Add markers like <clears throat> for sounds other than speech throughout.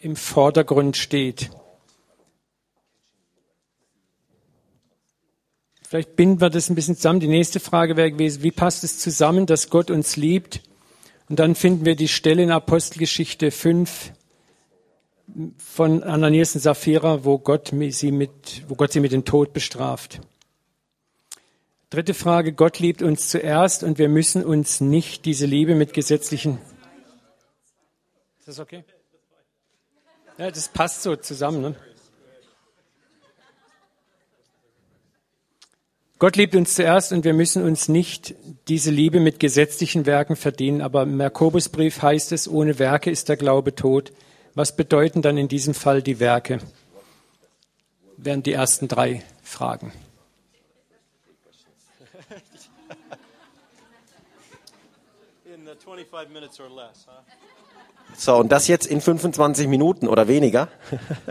Im Vordergrund steht. Vielleicht binden wir das ein bisschen zusammen. Die nächste Frage wäre gewesen, wie passt es zusammen, dass Gott uns liebt? Und dann finden wir die Stelle in Apostelgeschichte 5 von Ananias und Sapphira, wo Gott sie mit, wo Gott sie mit dem Tod bestraft. Dritte Frage, Gott liebt uns zuerst und wir müssen uns nicht diese Liebe mit gesetzlichen. Ist das okay? Ja, das passt so zusammen. Ne? Gott liebt uns zuerst und wir müssen uns nicht diese Liebe mit gesetzlichen Werken verdienen. Aber im Jakobusbrief heißt es, ohne Werke ist der Glaube tot. Was bedeuten dann in diesem Fall die Werke? Wären die ersten drei Fragen. So, und das jetzt in 25 Minuten oder weniger? <laughs>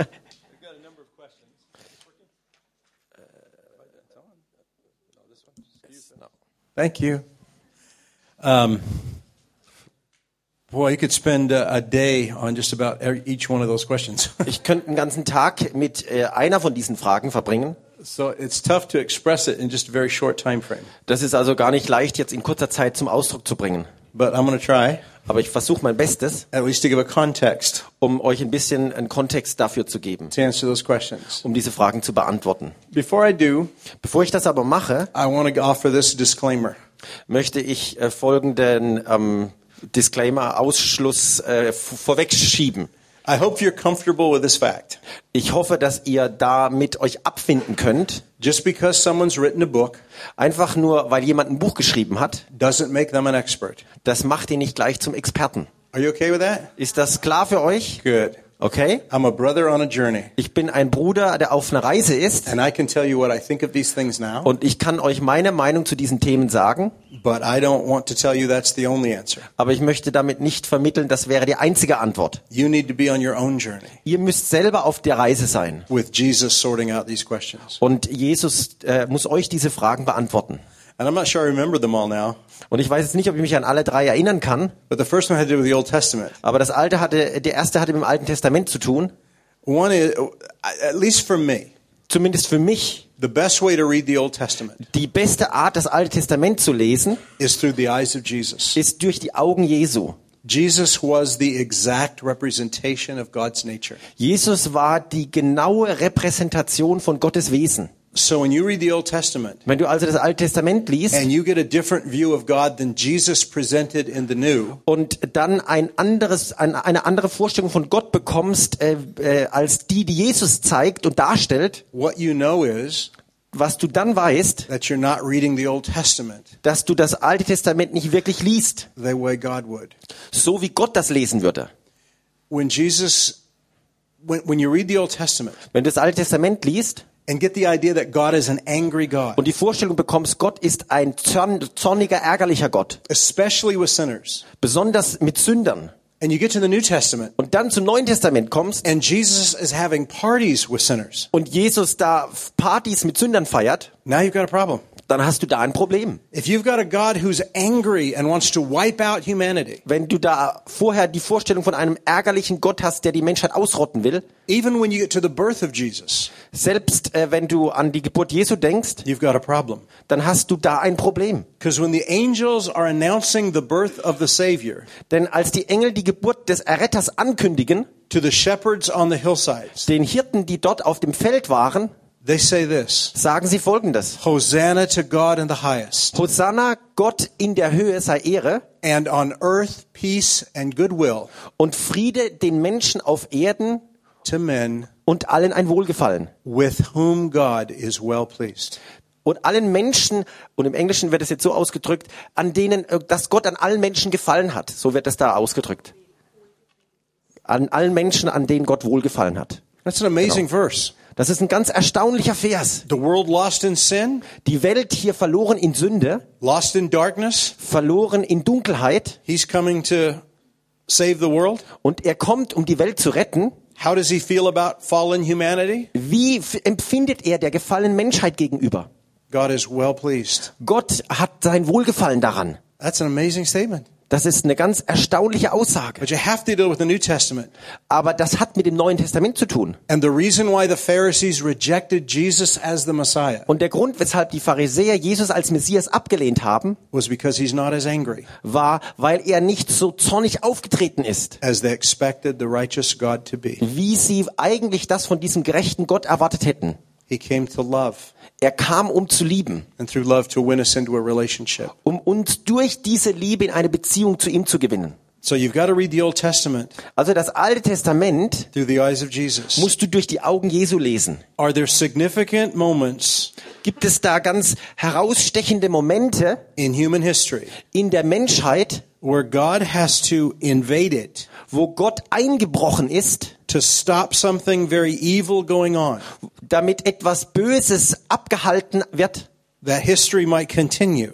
Thank you. Um, boy, you could spend a, a day on just about every, each one of those questions. <laughs> Ich könnte einen ganzen Tag mit äh, einer von diesen Fragen verbringen. so it's tough to express it in just a very short time frame. Das ist also gar nicht leicht, jetzt in kurzer Zeit zum Ausdruck zu bringen. But I'm going to try, Aber ich versuche mein Bestes, at least to give a context um euch ein bisschen einen Kontext dafür zu geben, to answer those questions. um diese Fragen zu beantworten. Before I do, Bevor ich das aber mache, I want to offer this disclaimer. möchte ich äh, folgenden ähm, Disclaimer, Ausschluss äh, vorwegschieben. I hope you're comfortable with this fact. Ich hoffe, dass ihr damit euch abfinden könnt. Just because someone's written a book Einfach nur, weil jemand ein Buch geschrieben hat, doesn't make them an expert. das macht ihn nicht gleich zum Experten. Are you okay with that? Ist das klar für euch? Good. Okay? I'm a brother on a journey, Ich bin ein Bruder, der auf einer Reise ist and I can tell you what I think of these things now, und ich kann euch meine Meinung zu diesen Themen sagen, but I don't want to tell you that's the only answer. aber ich möchte damit nicht vermitteln, das wäre die einzige Antwort. You need to be on your own journey Ihr müsst selber auf der Reise sein with Jesus sorting out these questions. und Jesus äh, muss euch diese Fragen beantworten. And I'm not sure I remember them all now, Und ich weiß jetzt nicht, ob ich mich an alle drei erinnern kann, but the first one had to do with the Old Testament. aber das alte hatte, der erste hatte mit dem Alten Testament zu tun, One is, at least for me, zumindest für mich. the best way to read the Old Testament Die beste Art, das Alte Testament zu lesen, is through the eyes of Jesus. ist durch die Augen Jesu. Jesus was the exact representation of God's nature. Jesus war die genaue Repräsentation von Gottes Wesen. So when you read the Old Testament Wenn du also das Alte Testament liest and you get a different view of God than Jesus presented in the New, und dann ein anderes, ein, eine andere Vorstellung von Gott bekommst, äh, äh, als die, die Jesus zeigt und darstellt, what you know is was du dann weißt, that you're not reading the Old Testament dass du das Alte Testament nicht wirklich liest, the way God would. so wie Gott das lesen würde. When Jesus, when, when you read the Old Testament Wenn du das Alte Testament liest und die Vorstellung bekommst, Gott ist ein zorn, zorniger, ärgerlicher Gott, especially with sinners, besonders mit Sündern, and you get to the New Testament. Und dann zum Neuen Testament kommst. And Jesus is having parties with sinners, und Jesus da Partys mit Sündern feiert, now you've got a problem. Dann hast du da ein Problem. If you've got a God who's angry and wants to wipe out humanity, Wenn du da vorher die Vorstellung von einem ärgerlichen Gott hast, der die Menschheit ausrotten will, even when you get to the birth of Jesus, selbst äh, wenn du an die Geburt Jesu denkst, you've got a problem. dann hast du da ein Problem. Because when the angels are announcing the birth of the Savior Denn als die Engel die Geburt des Erretters ankündigen, to the shepherds on the hillsides, den Hirten, die dort auf dem Feld waren, they say this sagen sie folgendes. Hosanna to God in the highest, Hosanna, Gott in der Höhe sei Ehre and on earth peace and goodwill und Friede den Menschen auf Erden to men und allen ein Wohlgefallen. with whom God is well pleased. Und allen Menschen, und im Englischen wird es jetzt so ausgedrückt, an denen, äh, dass Gott an allen Menschen gefallen hat. So wird es da ausgedrückt. An allen Menschen, an denen Gott wohlgefallen hat. That's an amazing verse. Das ist ein ganz erstaunlicher Vers. The world lost in sin, Die Welt hier verloren in Sünde, lost in darkness. verloren in Dunkelheit He's coming to save the world. und er kommt, um die Welt zu retten. How does he feel about fallen humanity? Wie empfindet er der gefallenen Menschheit gegenüber? God is well pleased. Gott hat sein Wohlgefallen daran. That's an amazing statement. Das ist eine ganz erstaunliche Aussage. But you have to deal with the New Testament. Aber das hat mit dem Neuen Testament zu tun. And the reason why the Pharisees rejected Jesus as the Messiah Und der Grund, weshalb die Pharisäer Jesus als Messias abgelehnt haben, war, weil er nicht so zornig aufgetreten ist, wie sie eigentlich das von diesem gerechten Gott erwartet hätten. He came to love Er kam, um zu lieben, and through love to win us into a relationship. um uns durch diese Liebe in eine Beziehung zu ihm zu gewinnen. So you've got to read the Old Testament Also das Alte Testament through the eyes of Jesus. musst du durch die Augen Jesu lesen. Are there significant moments Gibt es da ganz herausstechende Momente in human history in der Menschheit, where God has to invade it wo Gott eingebrochen ist, to stop something very evil going on, damit etwas Böses abgehalten wird, that history might continue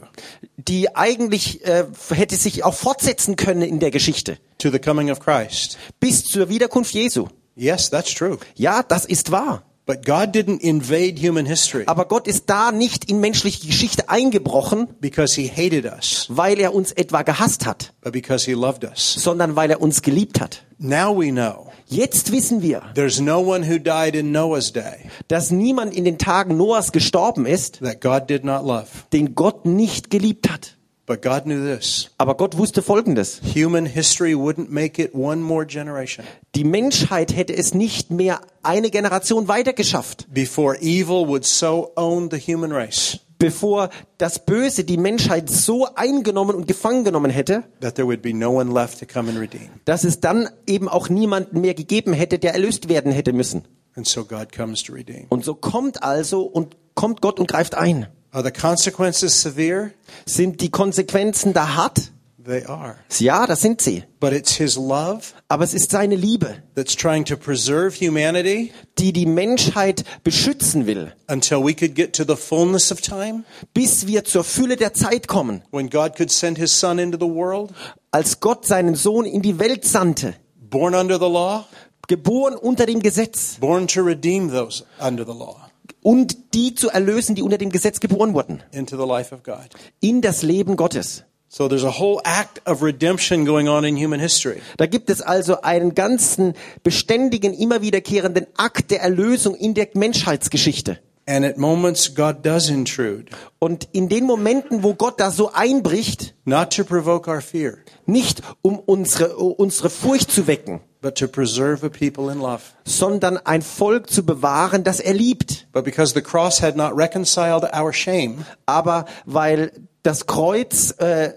die eigentlich äh, hätte sich auch fortsetzen können in der Geschichte to the coming of Christ? bis zur Wiederkunft Jesu. Yes, that's true. Ja, das ist wahr. But God didn't invade human history Aber Gott ist da nicht in menschliche Geschichte eingebrochen, because he hated us, weil er uns etwa gehasst hat, but because he loved us. sondern weil er uns geliebt hat. Now we know Jetzt wissen wir, there's no one who died in Noah's day dass niemand in den Tagen Noahs gestorben ist, that God did not love. den Gott nicht geliebt hat. But God knew this. Aber Gott wusste Folgendes. Human history wouldn't make it one more generation Die Menschheit hätte es nicht mehr eine Generation weitergeschafft, before evil would so own the human race bevor das Böse die Menschheit so eingenommen und gefangen genommen hätte, that there would be no one left to come and redeem. dass es dann eben auch niemanden mehr gegeben hätte, der erlöst werden hätte müssen. And so God comes to redeem. Und so kommt also und kommt Gott und greift ein. Are the consequences severe? Sind die Konsequenzen da hart? They are. Ja, das sind sie. But it's His love Aber es ist seine Liebe, that's trying to preserve humanity die die Menschheit beschützen will, until we could get to the fullness of time bis wir zur Fülle der Zeit kommen, when God could send His Son into the world, als Gott seinen Sohn in die Welt sandte, born under the law, geboren unter dem Gesetz born to redeem those under the law und die zu erlösen, die unter dem Gesetz geboren wurden, into the life of God. in das Leben Gottes. So there's a whole act of redemption going on in human history. Da gibt es also einen ganzen beständigen, immer wiederkehrenden Akt der Erlösung in der Menschheitsgeschichte. And at moments, God does intrude, Und in den Momenten, wo Gott da so einbricht, not to provoke our fear, nicht um unsere, unsere Furcht zu wecken, but to preserve a people in love. sondern ein Volk zu bewahren, das er liebt. But because the cross had not reconciled our shame, Aber weil das Kreuz, äh,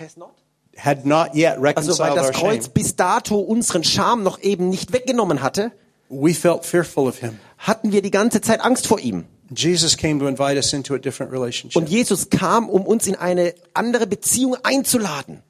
has not? had not yet also weil reconciled das Kreuz bis dato unseren Scham noch eben nicht weggenommen hatte, we felt fearful of him. hatten wir die ganze Zeit Angst vor ihm. Jesus came to invite us into a different relationship. Und Jesus kam, um uns in eine andere Beziehung einzuladen.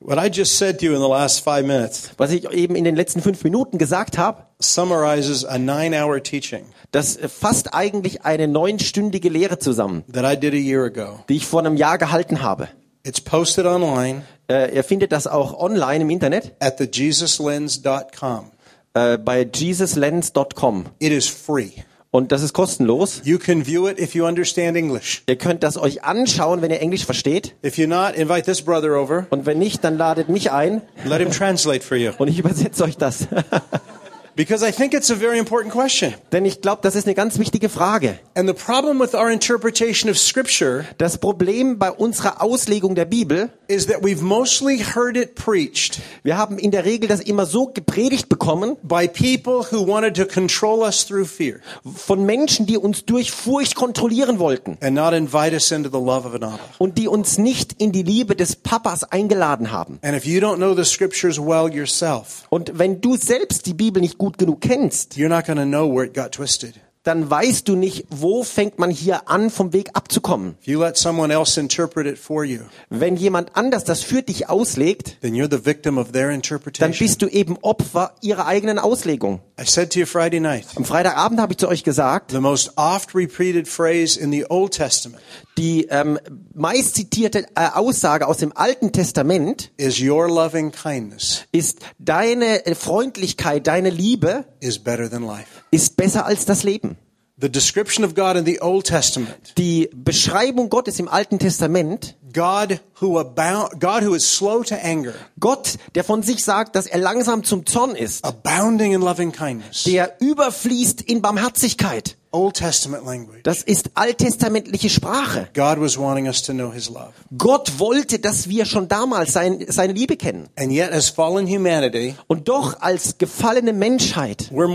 What I just said to you in the last five minutes Was ich eben in den letzten fünf Minuten gesagt habe, summarizes a nine hour teaching das fasst eigentlich eine neunstündige Lehre zusammen, that I did a year ago. die ich vor einem Jahr gehalten habe. It's posted online Äh, ihr findet das auch online im Internet at thejesuslens.com. äh, bei jesuslens.com It is free. Und das ist kostenlos. You can view it if you understand English. Ihr könnt das euch anschauen, wenn ihr Englisch versteht If you're not, invite this brother over. und wenn nicht, dann ladet mich ein Let him translate for you. und ich übersetze euch das. <laughs> Because I think it's a very important question. Denn ich glaube, das ist eine ganz wichtige Frage. And the problem with our interpretation of Scripture Das Problem bei unserer Auslegung der Bibel, is that we've mostly heard it preached wir haben in der Regel das immer so gepredigt bekommen by people who wanted to control us through fear von Menschen, die uns durch Furcht kontrollieren wollten and not invite us into the love of an Abba. und die uns nicht in die Liebe des Papas eingeladen haben. And if you don't know the Scriptures well yourself, Und wenn du selbst die Bibel nicht gut genug kennst, you're not going to know where it got twisted. Dann weißt du nicht, wo fängt man hier an, vom Weg abzukommen. If you let someone else interpret it for you, Wenn jemand anders das für dich auslegt, then you're the victim of their dann bist du eben Opfer ihrer eigenen Auslegung. I said to you Friday night, Am Freitagabend habe ich zu euch gesagt, the most oft repeated phrase in the Old Testament die ähm, meist zitierte äh, Aussage aus dem Alten Testament is your loving kindness ist, deine äh, Freundlichkeit, deine Liebe ist besser als das Leben. The description of God in the Old Testament, Die Beschreibung Gottes im Alten Testament, God who abound, God who is slow to anger, Gott, der von sich sagt, dass er langsam zum Zorn ist, abounding in loving kindness. der überfließt in Barmherzigkeit. Old Testament language. Das ist alttestamentliche Sprache. God was wanting us to know his love. Gott wollte, dass wir schon damals sein, seine Liebe kennen. And yet as fallen humanity, Und doch als gefallene Menschheit waren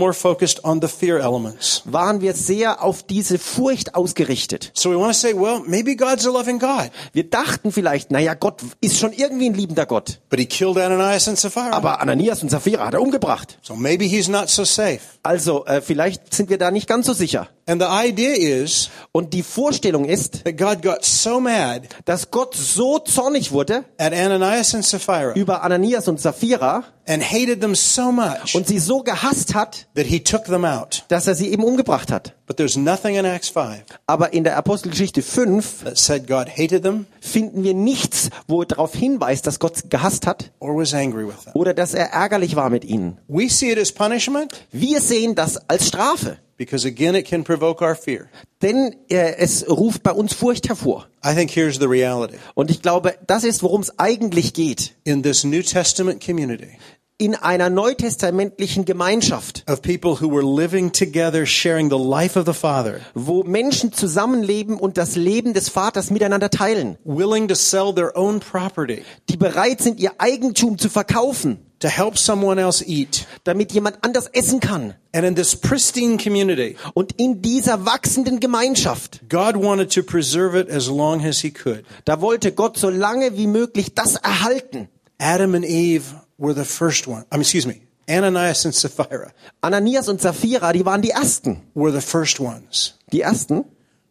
wir sehr auf diese Furcht ausgerichtet. So we want to say, well, maybe God's a loving God, Wir dachten vielleicht, naja, Gott ist schon irgendwie ein liebender Gott. but he killed Ananias and Sapphira. Aber Ananias und Sapphira hat er umgebracht. So maybe he's not so safe. Also äh, vielleicht sind wir da nicht ganz so sicher. 시작. And the idea is Und die Vorstellung ist, that God got so mad dass Gott so zornig wurde at Ananias and Sapphira über Ananias und Sapphira and hated them so much und sie so gehasst hat, that he took them out. dass er sie eben umgebracht hat. But there's nothing in Acts 5 Aber in der Apostelgeschichte 5 that said God hated them finden wir nichts, wo darauf hinweist, dass Gott gehasst hat or was angry with them. oder dass er ärgerlich war mit ihnen. We see it as punishment Wir sehen das als Strafe, because again it can provoke our fear. denn äh, es ruft bei uns Furcht hervor. I think here's the reality. Und ich glaube, das ist, worum es eigentlich geht. In this New Testament community In einer neutestamentlichen Gemeinschaft, of people who were living together sharing the life of the Father, wo Menschen zusammenleben und das Leben des Vaters miteinander teilen, willing to sell their own property die bereit sind, ihr Eigentum zu verkaufen, to help someone else eat. damit jemand anders essen kann. And in this pristine community, Und in dieser wachsenden Gemeinschaft, God wanted to preserve it as long as he could. da wollte Gott so lange wie möglich das erhalten. Adam and Eve were the first one. I mean, excuse me. Ananias and Sapphira Ananias und Sapphira, die waren die Ersten. were the first ones Die Ersten,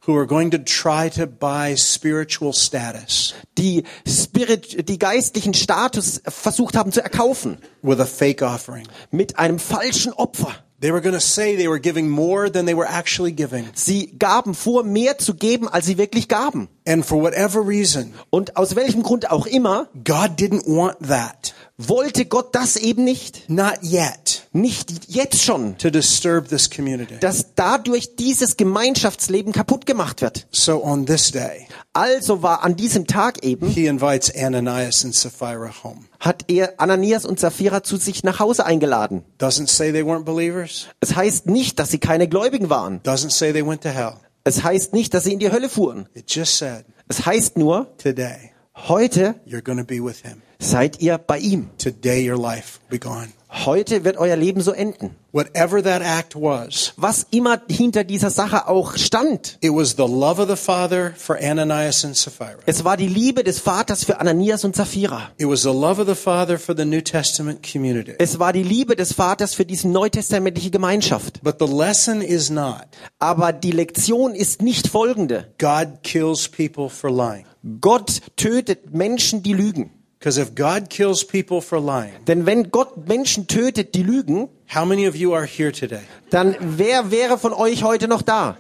who were going to try to buy spiritual status die Spirit, die geistlichen Status versucht haben zu erkaufen. with a fake offering. Mit einem falschen Opfer. They were going to say they were giving more than they were actually giving. Sie gaben vor, mehr zu geben, als sie wirklich gaben. And for whatever reason, Und aus welchem Grund auch immer, God didn't want that. Wollte Gott das eben nicht. Not yet. Nicht jetzt schon. To disturb this community. Dass dadurch dieses Gemeinschaftsleben kaputt gemacht wird. So on this day, Also war an diesem Tag eben, he invites Ananias and Sapphira home. hat er Ananias und Sapphira zu sich nach Hause eingeladen. Doesn't say they weren't believers. Es heißt nicht, dass sie keine Gläubigen waren. Doesn't say they went to hell. Es heißt nicht, dass sie in die Hölle fuhren. It just said, Es heißt nur, today, heute you're going to be with him. Seid ihr bei ihm. Today, your life will be gone. Heute wird euer Leben so enden. Whatever that act was, Was immer hinter dieser Sache auch stand. it was the love of the Father for Ananias and Sapphira. Es war die Liebe des Vaters für Ananias und Sapphira. It was the love of the Father for the New Testament community. Es war die Liebe des Vaters für diese neutestamentliche Gemeinschaft. But the lesson is not Aber die Lektion ist nicht folgende. God kills people for lying. Gott tötet Menschen, die lügen. Because if God kills people for lying, Denn wenn Gott Menschen tötet, die lügen, how many of you are here today? dann wer wäre von euch heute noch da?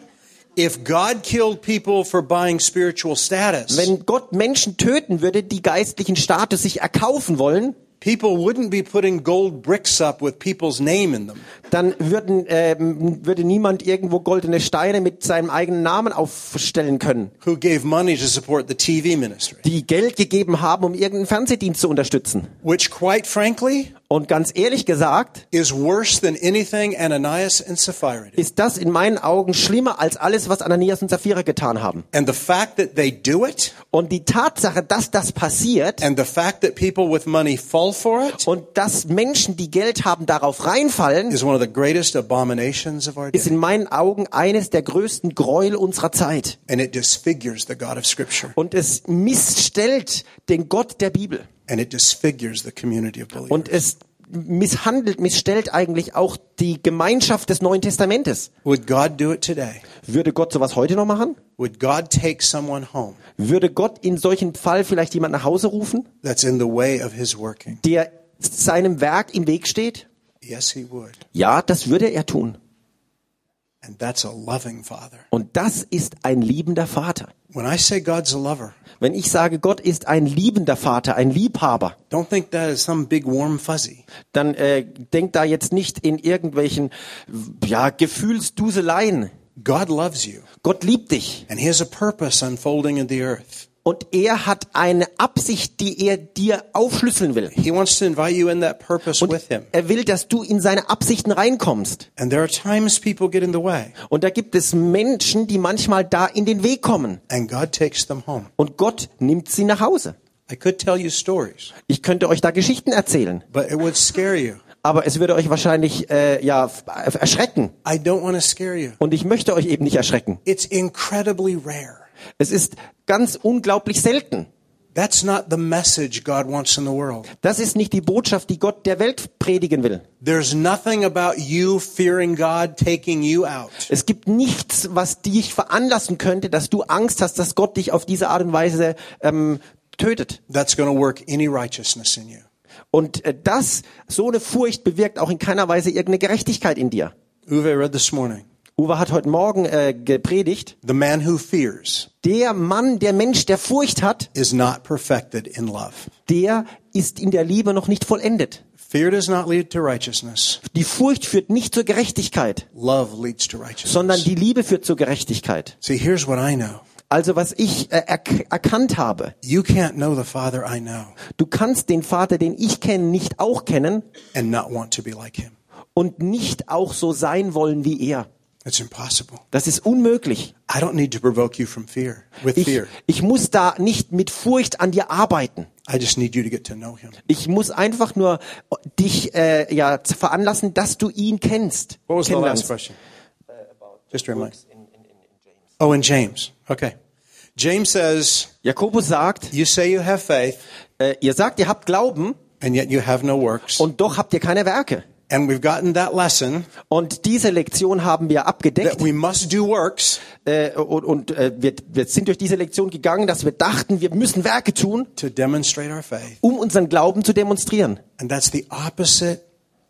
If God killed people for buying spiritual status, Wenn Gott Menschen töten würde, die geistlichen Status sich erkaufen wollen, people wouldn't be putting gold bricks up with people's name in them. dann würden, ähm, würde niemand irgendwo goldene Steine mit seinem eigenen Namen aufstellen können, who gave money to support the TV ministry. die Geld gegeben haben, um irgendeinen Fernsehdienst zu unterstützen. Which, quite frankly, Und ganz ehrlich gesagt, is worse than anything Ananias and Sapphira did. ist das in meinen Augen schlimmer als alles, was Ananias und Sapphira getan haben. And the fact that they do it, Und die Tatsache, dass das passiert and the fact that people with money fall for it, und dass Menschen, die Geld haben, darauf reinfallen, is one of the greatest abominations of our ist day. in meinen Augen eines der größten Gräuel unserer Zeit. And it disfigures the God of Scripture. Und es missstellt den Gott der Bibel. And it disfigures the community of Und believers. es misshandelt, missstellt eigentlich auch die Gemeinschaft des Neuen Testamentes. Would God do it today? Würde Gott sowas heute noch machen? Would God take someone home Würde Gott in solchen Fall vielleicht jemand nach Hause rufen, that's in the way of his working? der seinem Werk im Weg steht? Yes, he would. Ja, das würde er tun. And that's a loving father. Und das ist ein liebender Vater. When I say God's a lover, Wenn ich sage, Gott ist ein liebender Vater, ein Liebhaber, don't think that is some big warm fuzzy. dann äh, denkt da jetzt nicht in irgendwelchen ja, Gefühlsduseleien. God loves you, Gott liebt dich. and He has a purpose unfolding in the earth. Und er hat eine Absicht, die er dir aufschlüsseln will. He wants to invite you in that purpose Und with Him. er will, dass du in seine Absichten reinkommst. And there are times people get in the way, Und da gibt es Menschen, die manchmal da in den Weg kommen. and God takes them home. Und Gott nimmt sie nach Hause. I could tell you stories, Ich könnte euch da Geschichten erzählen. but it would scare you. Aber es würde euch wahrscheinlich äh, ja äh, erschrecken. Und ich möchte euch eben nicht erschrecken. It's incredibly rare. Es ist ganz unglaublich selten. That's not the message God wants in the world. Das ist nicht die Botschaft, die Gott der Welt predigen will. There's nothing about you fearing God taking you out. Es gibt nichts, was dich veranlassen könnte, dass du Angst hast, dass Gott dich auf diese Art und Weise ähm, tötet. That's going to work any righteousness in you. Und äh, das, so eine Furcht bewirkt auch in keiner Weise irgendeine Gerechtigkeit in dir. Uwe read this morning. Uwe hat heute Morgen äh, gepredigt. The man who fears Der Mann, der Mensch, der Furcht hat, is not perfected in love. der ist in der Liebe noch nicht vollendet. Fear does not lead to righteousness. Die Furcht führt nicht zur Gerechtigkeit, Love leads to righteousness. sondern die Liebe führt zur Gerechtigkeit. See, here's what I know. Also was ich äh, erk erkannt habe, You can't know the Father I know du kannst den Vater, den ich kenne, nicht auch kennen and not want to be like him. und nicht auch so sein wollen wie er. It's impossible. Das ist unmöglich. I don't need to provoke you from fear, with Ich, fear. ich muss da nicht mit Furcht an dir arbeiten. I just need you to get to know him. Ich muss einfach nur dich äh, ja veranlassen, dass du ihn kennst. What was the last question? Just remind. Oh, in James. Okay. James says, Jakobus sagt, you say you have faith, äh, ihr sagt, ihr habt Glauben and yet you have no works. und doch habt ihr keine Werke. And we've gotten that lesson Und diese Lektion haben wir abgedeckt that we must do works äh, und, und äh, wir, wir sind durch diese Lektion gegangen, dass wir dachten, wir müssen Werke tun, to demonstrate our faith. um unseren Glauben zu demonstrieren. And that's the opposite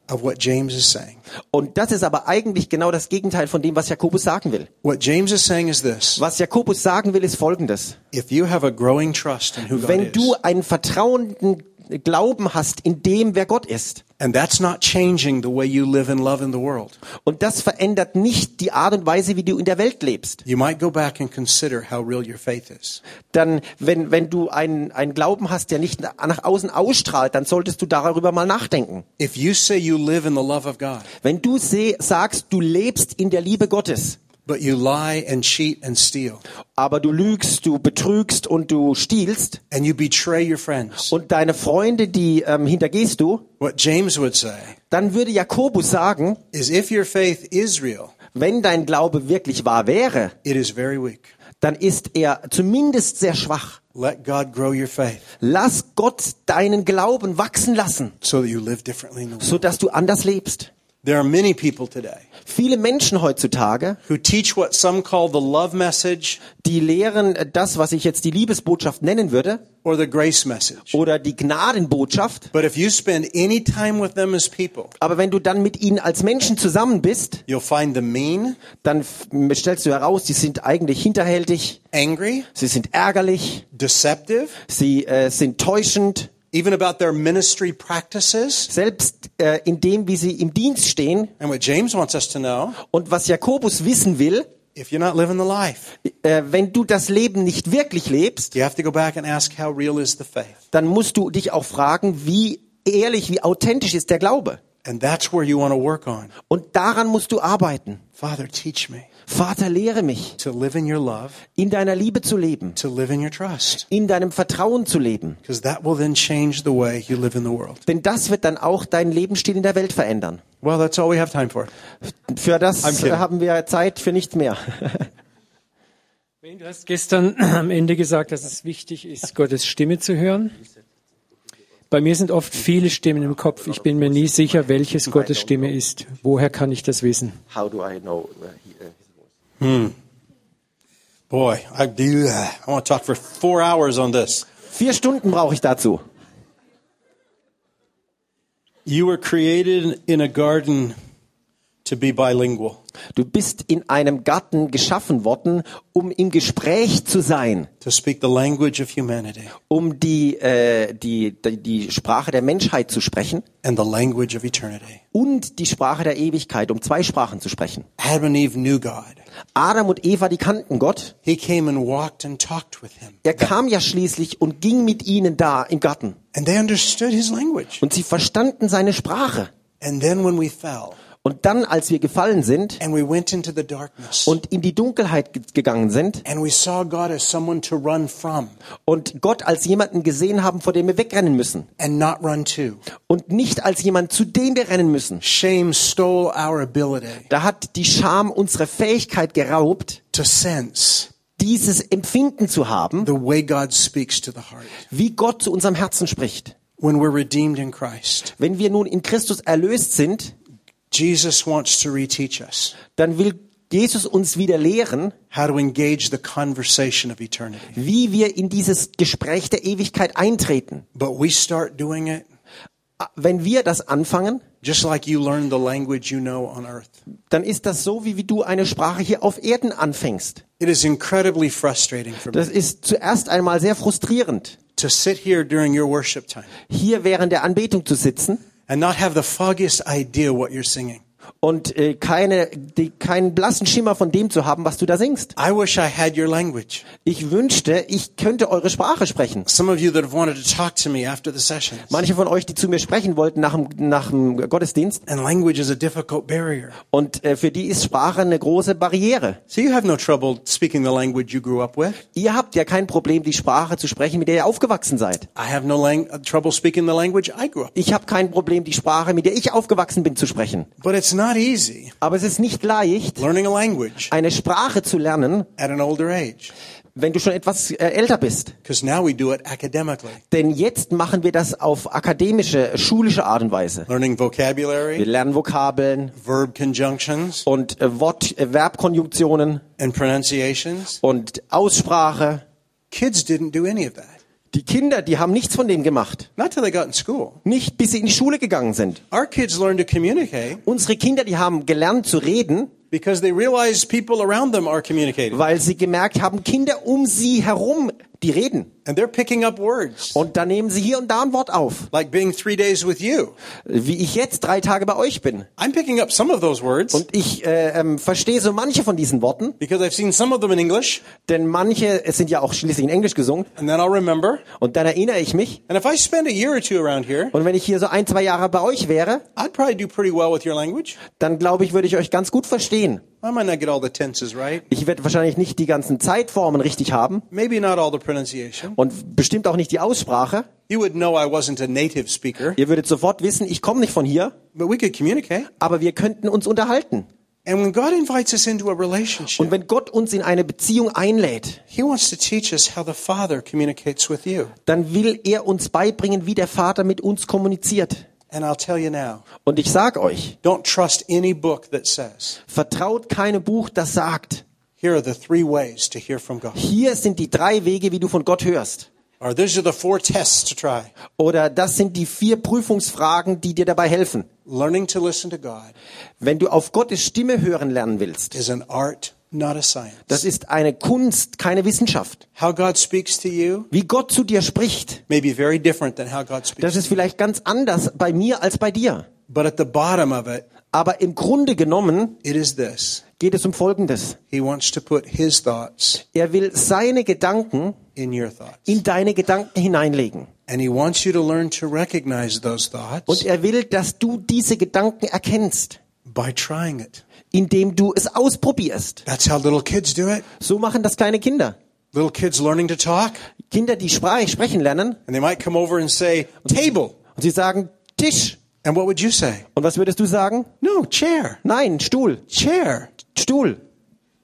of what James is saying. Und das ist aber eigentlich genau das Gegenteil von dem, was Jakobus sagen will. What James is saying is this. Was Jakobus sagen will, ist Folgendes. If you have a growing trust in who God Wenn du einen vertrauenden Glauben hast in dem, wer Gott ist, and that's not changing the way you live and love in the world, und das verändert nicht die Art und Weise, wie du in der Welt lebst, you might go back and consider how real your faith is. dann, wenn, wenn du einen, einen Glauben hast, der nicht nach außen ausstrahlt, dann solltest du darüber mal nachdenken. If you say you live in the love of God, Wenn du seh, sagst, du lebst in der Liebe Gottes, but you lie and cheat and steal, aber du lügst, du betrügst und du stiehlst and you betray your friends, und deine Freunde, die ähm, hintergehst du, what James would say dann würde Jakobus sagen, is if your faith is real, wenn dein Glaube wirklich wahr wäre, it is very weak. dann ist er zumindest sehr schwach. Let God grow your faith Lass Gott deinen Glauben wachsen lassen, so that you live differently in the world. so dass du anders lebst. There are many people today Viele Menschen heutzutage, who teach what some call the love message die lehren das, was ich jetzt die Liebesbotschaft nennen würde, or the grace message. oder die Gnadenbotschaft. But if you spend any time with them as people, Aber wenn du dann mit ihnen als Menschen zusammen bist, you'll find them mean, dann f- stellst du heraus, die sind eigentlich hinterhältig, angry, sie sind ärgerlich, deceptive, sie äh, sind täuschend, even about their ministry practices. selbst äh, in dem, wie sie im Dienst stehen. And what James wants us to know, Und was Jakobus wissen will, if you're not living the life, äh, wenn du das Leben nicht wirklich lebst, you have to go back and ask how real is the faith. dann musst du dich auch fragen, wie ehrlich, wie authentisch ist der Glaube. And that's where you want to work on. Und daran musst du arbeiten. Father, teach me Vater, lehre mich, to live in your love, in deiner Liebe zu leben, to live in your trust. in deinem Vertrauen zu leben. Because that will then change the way you live in the world. Denn das wird dann auch deinen Lebensstil in der Welt verändern. Well, that's all we have time for. Für das haben wir Zeit für nichts mehr. Du hast gestern <clears throat> am Ende gesagt, dass es wichtig ist, Gottes Stimme zu hören. Bei mir sind oft viele Stimmen im Kopf. Ich bin mir nie sicher, welches Gottes Stimme ist. Woher kann ich das wissen? How do I know uh, Boy, I do that. I want to talk for four hours on this. Vier Stunden brauche ich dazu. You were created in a garden to to be bilingual, Du bist in einem Garten geschaffen worden, um im Gespräch zu sein, to speak the language of humanity um die, äh, die, die, die Sprache der Menschheit zu sprechen and the language of eternity. und die Sprache der Ewigkeit, um zwei Sprachen zu sprechen. Adam and Eve knew God. Adam und Eva, die kannten Gott. He came and walked and talked with him. Er kam ja schließlich und ging mit ihnen da im Garten. And they understood his language. Und sie verstanden seine Sprache. And then when we fell Und dann, als wir gefallen sind and we went into the darkness. und in die Dunkelheit ge- gegangen sind and we saw God as someone to run from. und Gott als jemanden gesehen haben, vor dem wir wegrennen müssen. And not run to, und nicht als jemand, zu dem wir rennen müssen, shame stole our ability da hat die Scham unsere Fähigkeit geraubt, to sense dieses Empfinden zu haben, the way God speaks to the heart. wie Gott zu unserem Herzen spricht. When we're redeemed in Christ, Wenn wir nun in Christus erlöst sind, Jesus wants to reteach us dann will Jesus uns wieder lehren, how to engage the conversation of eternity. wie wir in dieses Gespräch der Ewigkeit eintreten. But we start doing it Wenn wir das anfangen, just like you learn the language you know on earth. dann ist das so, wie, wie du eine Sprache hier auf Erden anfängst. It is incredibly frustrating for me Das ist zuerst einmal sehr frustrierend, to sit here during your worship time hier während der Anbetung zu sitzen and not have the foggiest idea what you're singing. Und äh, keine, die, keinen blassen Schimmer von dem zu haben, was du da singst. I wish I had your language. Ich wünschte, ich könnte eure Sprache sprechen. Some of you that have wanted to talk to me after the sessions. Manche von euch, die zu mir sprechen wollten nach dem, nach dem Gottesdienst. And language is a difficult barrier. Und äh, für die ist Sprache eine große Barriere. So you have no trouble speaking the language you grew up with. Ihr habt ja kein Problem, die Sprache zu sprechen, mit der ihr aufgewachsen seid. I have no lang- trouble speaking the language I grew up. Ich habe kein Problem, die Sprache, mit der ich aufgewachsen bin, zu sprechen. But it's not easy Aber es ist nicht leicht, learning a language eine Sprache zu lernen, at an older age wenn du schon etwas äh, älter bist. because now we do it academically. Denn jetzt machen wir das auf akademische, schulische Art und Weise. Learning Wir vocabulary, lernen Vokabeln verb conjunctions, und äh, Wort, äh, Verbkonjunktionen and pronunciations. und Aussprache. Kids didn't do any of that. Die Kinder, die haben nichts von dem gemacht. Not till they got in school. Nicht bis sie in die Schule gegangen sind. Our kids learn to communicate Unsere Kinder, die haben gelernt zu reden, because they realize people around them are communicating. weil sie gemerkt haben, Kinder um sie herum, die reden. And they're picking up words. Und da nehmen sie hier und da ein Wort auf. Like being three days with you. Wie ich jetzt drei Tage bei euch bin. I'm picking up some of those words Und ich äh, ähm, verstehe so manche von diesen Worten, because I've seen some of them in English denn manche es sind ja auch schließlich in Englisch gesungen. and then I'll remember. Und dann erinnere ich mich. And if I spend a year or two around here, Und wenn ich hier so ein, zwei Jahre bei euch wäre, I'd probably do pretty well with your language. dann glaube ich, würde ich euch ganz gut verstehen. I might not get all the tenses right. Ich werde wahrscheinlich nicht die ganzen Zeitformen richtig haben Maybe not all the pronunciation. Und bestimmt auch nicht die Aussprache. You would know I wasn't a native speaker, Ihr würdet sofort wissen, ich komme nicht von hier, but we could communicate. aber wir könnten uns unterhalten. And when God invites us into a Und relationship, wenn Gott uns in eine Beziehung einlädt, He wants to teach us how the Father communicates with you. dann will er uns beibringen, wie der Vater mit uns kommuniziert. And I'll tell you now, Und ich sag euch, don't trust any book that says, vertraut keinem Buch, das sagt, here are the three ways to hear from God. hier sind die drei Wege, wie du von Gott hörst. Or these are the four tests to try. Oder das sind die vier Prüfungsfragen, die dir dabei helfen. Learning to listen to God Wenn du auf Gottes Stimme hören lernen willst, is an art, not a science. das ist eine Kunst, keine Wissenschaft. How God speaks to you Wie Gott zu dir spricht, may be very different than how God speaks. das ist vielleicht ganz anders bei mir als bei dir. But at the bottom of it, Aber im Grunde genommen it is this. Geht es um Folgendes. He wants to put his thoughts Er will seine Gedanken in your thoughts. in deine Gedanken hineinlegen. And he wants you to learn to recognize those thoughts Und er will, dass du diese Gedanken erkennst, by trying it. indem du es ausprobierst. That's how little kids do it. So machen das kleine Kinder. Little kids learning to talk, Kinder, die Sprache sprechen lernen and they might come over and say, table. und sie sagen Tisch. And what would you say? Und was würdest du sagen? No, chair. Nein, Stuhl. Chair. Stuhl.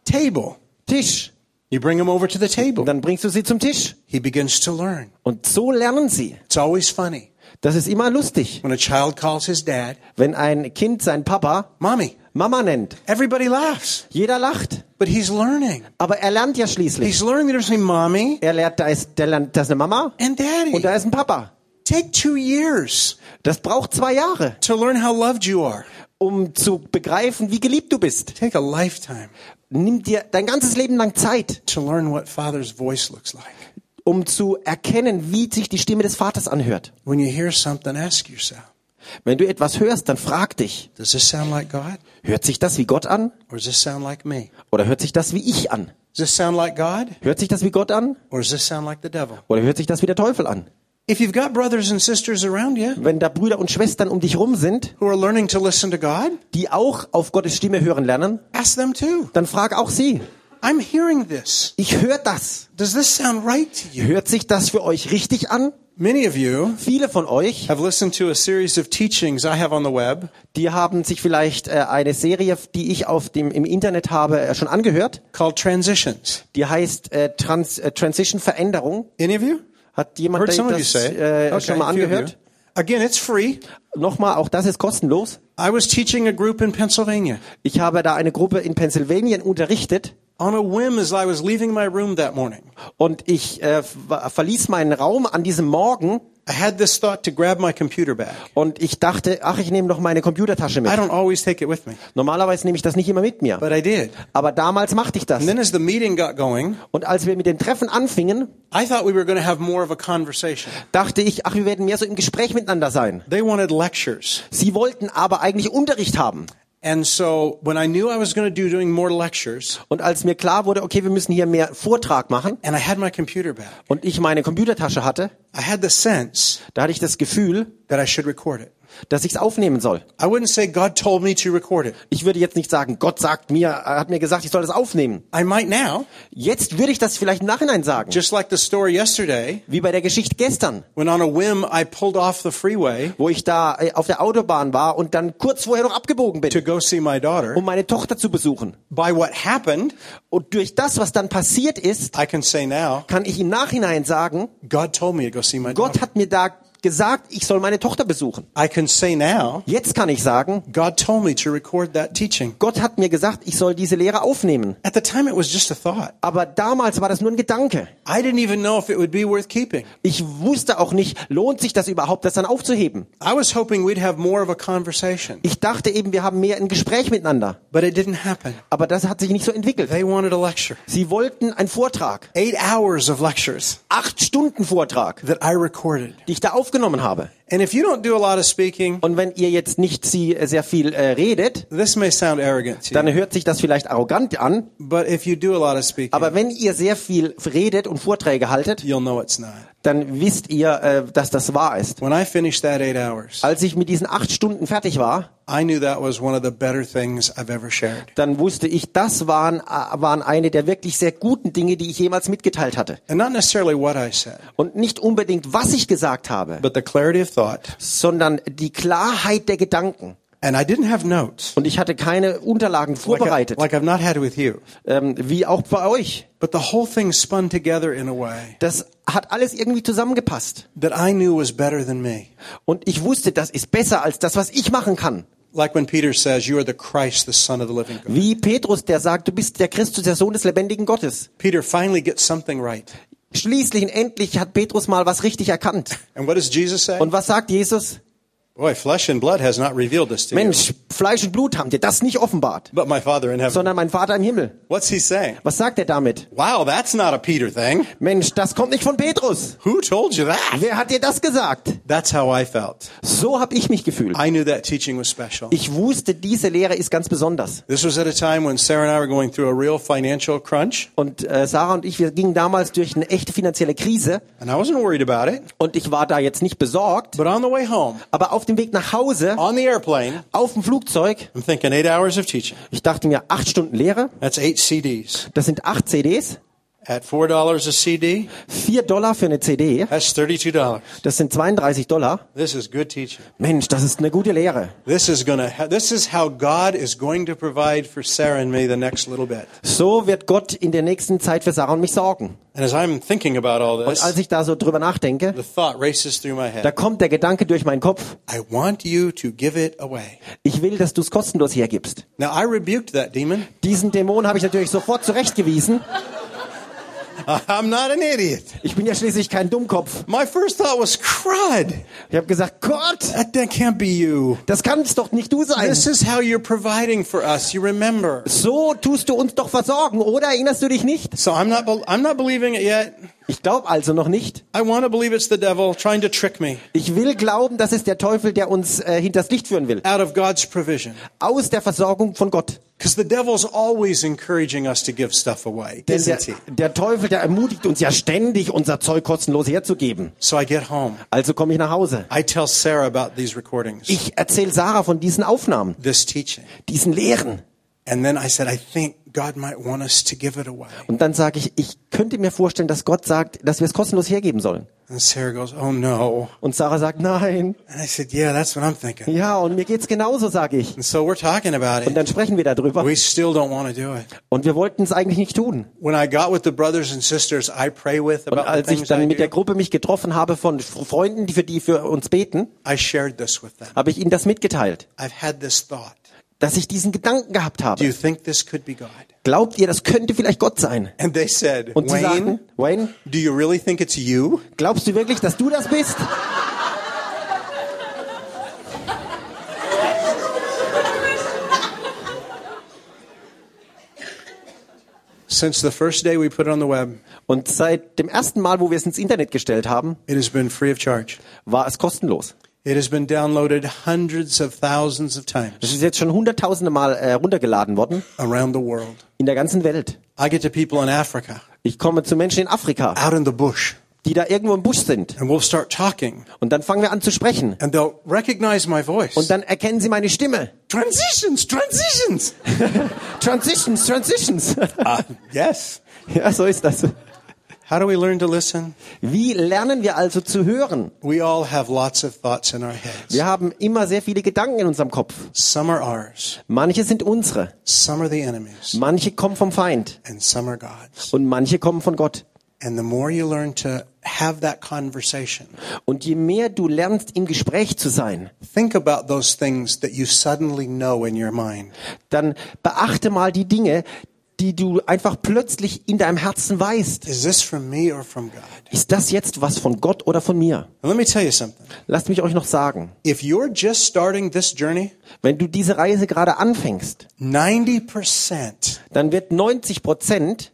Table. Tisch. You bring them over to the Und table. dann bringst du sie zum Tisch. He begins to learn. Und so lernen sie. It's always funny Das ist immer lustig. when a child calls his dad, Wenn ein Kind seinen Papa Mommy. Mama nennt. Everybody laughs, Jeder lacht. but he's learning. Aber er lernt ja schließlich. He's learning the difference between mommy Er lernt, da ist, der lernt, da ist eine Mama and daddy. und da ist ein Papa. Take two years Das braucht zwei Jahre, to learn how loved you are. Um zu begreifen, wie geliebt du bist. Take a lifetime Nimm dir dein ganzes Leben lang Zeit, to learn what Father's voice looks like. um zu erkennen, wie sich die Stimme des Vaters anhört. When you hear something, ask yourself, Wenn du etwas hörst, dann frag dich, does this sound like God hört sich das wie Gott an or does this sound like me? oder hört sich das wie ich an? Does this sound like God Hört sich das wie Gott an or does this sound like the devil? oder hört sich das wie der Teufel an? If you've got brothers and sisters around you Wenn da Brüder und Schwestern um dich rum sind, who are learning to listen to God, die auch auf Gottes Stimme hören lernen, ask them too. dann frag auch sie. I'm hearing this. Ich höre das. Does this sound right to you? Hört sich das für euch richtig an? Many of you Viele von euch, have listened to a series of teachings I have on the web die haben sich vielleicht äh, eine Serie, die ich auf dem im Internet habe, äh, schon angehört. called Transitions. Die heißt äh, Trans, äh, Transition Veränderung. Any of you? Hat jemand Heard some of you das say. äh, Okay, schon mal a few of you. angehört? Again, it's free. Nochmal, auch das ist kostenlos. I was teaching a group in Pennsylvania. Ich habe da eine Gruppe in Pennsylvania unterrichtet On a whim as I was leaving my room that morning, und ich äh, ver- verließ meinen Raum an diesem Morgen I had this thought to grab my computer bag. und ich dachte, ach, ich nehme doch meine Computertasche I mit. don't always take it with me, Normalerweise nehme ich das nicht immer mit mir, but I did. aber damals machte ich das. And then as the meeting got going, Und als wir mit dem Treffen anfingen, I thought we were going to have more of a conversation. dachte ich, ach, wir werden mehr so im Gespräch miteinander sein. They wanted lectures. Sie wollten aber eigentlich Unterricht haben. And so when I knew I was going to do doing more lectures Und als mir klar wurde, okay, wir müssen hier mehr Vortrag machen and I had my computer bag, und ich meine Computertasche hatte, I had the sense da hatte ich das Gefühl, that I should record it. Dass ich es aufnehmen soll. I wouldn't say God told me to record it. Ich würde jetzt nicht sagen, Gott sagt mir, er hat mir gesagt, ich soll das aufnehmen. I might now, Jetzt würde ich das vielleicht im Nachhinein sagen. just like the story yesterday, Wie bei der Geschichte gestern, when on a whim I pulled off the freeway wo ich da äh, auf der Autobahn war und dann kurz vorher noch abgebogen to bin, go see my daughter. um meine Tochter zu besuchen. By what happened, Und durch das, was dann passiert ist, I can say now, kann ich im Nachhinein sagen, God told me to go see my Gott daughter. hat mir da gesagt, ich soll meine Tochter besuchen. I can say now, Jetzt kann ich sagen, God told me to record that teaching. Gott hat mir gesagt, ich soll diese Lehre aufnehmen. At the time, it was just a thought. Aber damals war das nur ein Gedanke. I didn't even know if it would be worth keeping. Ich wusste auch nicht, lohnt sich das überhaupt, das dann aufzuheben. I was hoping we'd have more of a conversation, Ich dachte eben, wir haben mehr ein Gespräch miteinander. But it didn't happen. Aber das hat sich nicht so entwickelt. They wanted a lecture. Sie wollten einen Vortrag. Eight hours of lectures Acht Stunden Vortrag, that I recorded. die ich da aufgenommen habe. And if you don't do a lot of speaking, Und wenn ihr jetzt nicht äh, sehr viel äh, redet, this may sound arrogant dann hört sich das vielleicht arrogant an. but if you do a lot of speaking, Aber wenn ihr sehr viel redet und Vorträge haltet, you'll know it's not. dann wisst ihr, äh, dass das wahr ist. When I finished that eight hours, Als ich mit diesen acht Stunden fertig war, I knew that was one of the better things I've ever shared. dann wusste ich, das waren, äh, waren eine der wirklich sehr guten Dinge, die ich jemals mitgeteilt hatte. And not necessarily what I said, Und nicht unbedingt, was ich gesagt habe, but the clarity of thought. sondern die Klarheit der Gedanken. And I didn't have notes, Und ich hatte keine Unterlagen like, I, vorbereitet, like I've not had with you. ähm, wie auch bei euch. But the whole thing spun together in a way Das hat alles irgendwie zusammengepasst. that I knew was better than me. Und ich wusste, das ist besser als das, was ich machen kann. Like when Peter says, You are the Christ, the Son of the living God. Wie Petrus, der sagt, du bist der Christus, der Sohn des lebendigen Gottes. Peter finally gets something right. Schließlich und endlich hat Petrus mal was richtig erkannt. Und was sagt Jesus? Boy, flesh and blood has not revealed this to Mensch, Fleisch und Blut haben dir das nicht offenbart, but my Father in heaven. sondern mein Vater im Himmel. What's he saying? Was sagt er damit? Wow, that's not a Peter thing. Mensch, das kommt nicht von Petrus. Who told you that? Wer hat dir das gesagt? That's how I felt. So habe ich mich gefühlt. I knew that teaching was special. Ich wusste, diese Lehre ist ganz besonders. This was at a time when Sarah and I were going through a real financial crunch, Und äh, Sarah und ich, wir gingen damals durch eine echte finanzielle Krise and I wasn't worried about it. und ich war da jetzt nicht besorgt. But on the way home, Aber auf dem Weg nach Hause, on the airplane, auf dem Flugzeug, I'm thinking eight hours of teaching. ich dachte mir, acht Stunden Lehre, That's eight CDs. das sind acht CDs, At four dollars a CD, vier Dollar für eine CD, that's thirty-two dollars. das sind 32 Dollar. This is good teaching. Mensch, das ist eine gute Lehre. This is gonna. This is how God is going to provide for Sarah and me the next little bit. So wird Gott in der nächsten Zeit für Sarah und mich sorgen. And as I'm thinking about all Und this, als ich da so drüber nachdenke, the thought races through my da head. kommt der Gedanke durch meinen Kopf, I want you to give it away. ich will, dass du es kostenlos hergibst. Now I rebuked that demon. Diesen Dämon habe ich natürlich sofort zurechtgewiesen. <laughs> I'm not an idiot. Ich bin ja schließlich kein Dummkopf. My first thought was, crud. Ich habe gesagt, Gott, That, that can't be you. das kann es doch nicht du sein. This is how you're providing for us. You remember. So tust du uns doch versorgen, oder erinnerst du dich nicht? So I'm not, I'm not believing it yet. Ich glaube also noch nicht. I want to believe it's the devil trying to trick me Ich will glauben, das ist der Teufel, der uns äh, hinters Licht führen will. out of God's provision. Aus der Versorgung von Gott. Because the devil's always encouraging us to give stuff away, Denn der, der Teufel, der ermutigt uns ja ständig, unser Zeug kostenlos herzugeben. So I get home. Also komme ich nach Hause. I tell Sarah about these recordings, Ich erzähle Sarah von diesen Aufnahmen, this teaching. diesen Lehren. And then I said, I think God might want us to give it away. Und dann sage ich, ich könnte mir vorstellen, dass Gott sagt, dass wir es kostenlos hergeben sollen. And Sarah goes, Oh no. Und Sarah sagt, nein. And I said, Yeah, that's what I'm thinking. Ja, und mir geht's genauso, sage ich. And so we're talking about Und it. dann sprechen wir darüber. We still don't want to do it. Und wir wollten es eigentlich nicht tun. When I got with the brothers and sisters I pray with Und als ich dann mit der Gruppe mich getroffen habe von Freunden, die für die für uns beten, I shared this with them. habe ich ihnen das mitgeteilt, Dass ich diesen Gedanken gehabt Do you habe. think this could be God? Glaubt ihr, das könnte vielleicht Gott sein? And they said, Und sie sagten, Wayne, do you really think it's you? glaubst du wirklich, dass du das bist? Since the first day we put it on the web, Und seit dem ersten Mal, wo wir es ins Internet gestellt haben, it has been free of charge. war es kostenlos. It has been downloaded hundreds of thousands of Es times ist jetzt schon hunderttausende Mal äh, runtergeladen worden around the world. in der ganzen Welt. I get to people in Africa, Ich komme zu Menschen in Afrika, out in the bush, die da irgendwo im Busch sind. and we'll start talking, Und dann fangen wir an zu sprechen. and they'll recognize my voice. Und dann erkennen sie meine Stimme. transitions, transitions. <laughs> Transitions, Transitions. Uh, yes. ja, so ist das. How do we learn to listen? Wie lernen wir also zu hören? We all have lots of thoughts in our heads. Wir haben immer sehr viele Gedanken in unserem Kopf. Some are ours, Manche sind unsere, some are the enemy's, manche kommen vom Feind and some are God's. und manche kommen von Gott. And the more you learn to have that conversation, Und je mehr du lernst, im Gespräch zu sein, think about those things that you suddenly know in your mind. dann beachte mal die Dinge, die du einfach plötzlich in deinem Herzen weißt. Ist das jetzt was von Gott oder von mir? Lasst mich euch noch sagen. If you're just starting this journey, Wenn du diese Reise gerade anfängst, 90% dann wird 90 Prozent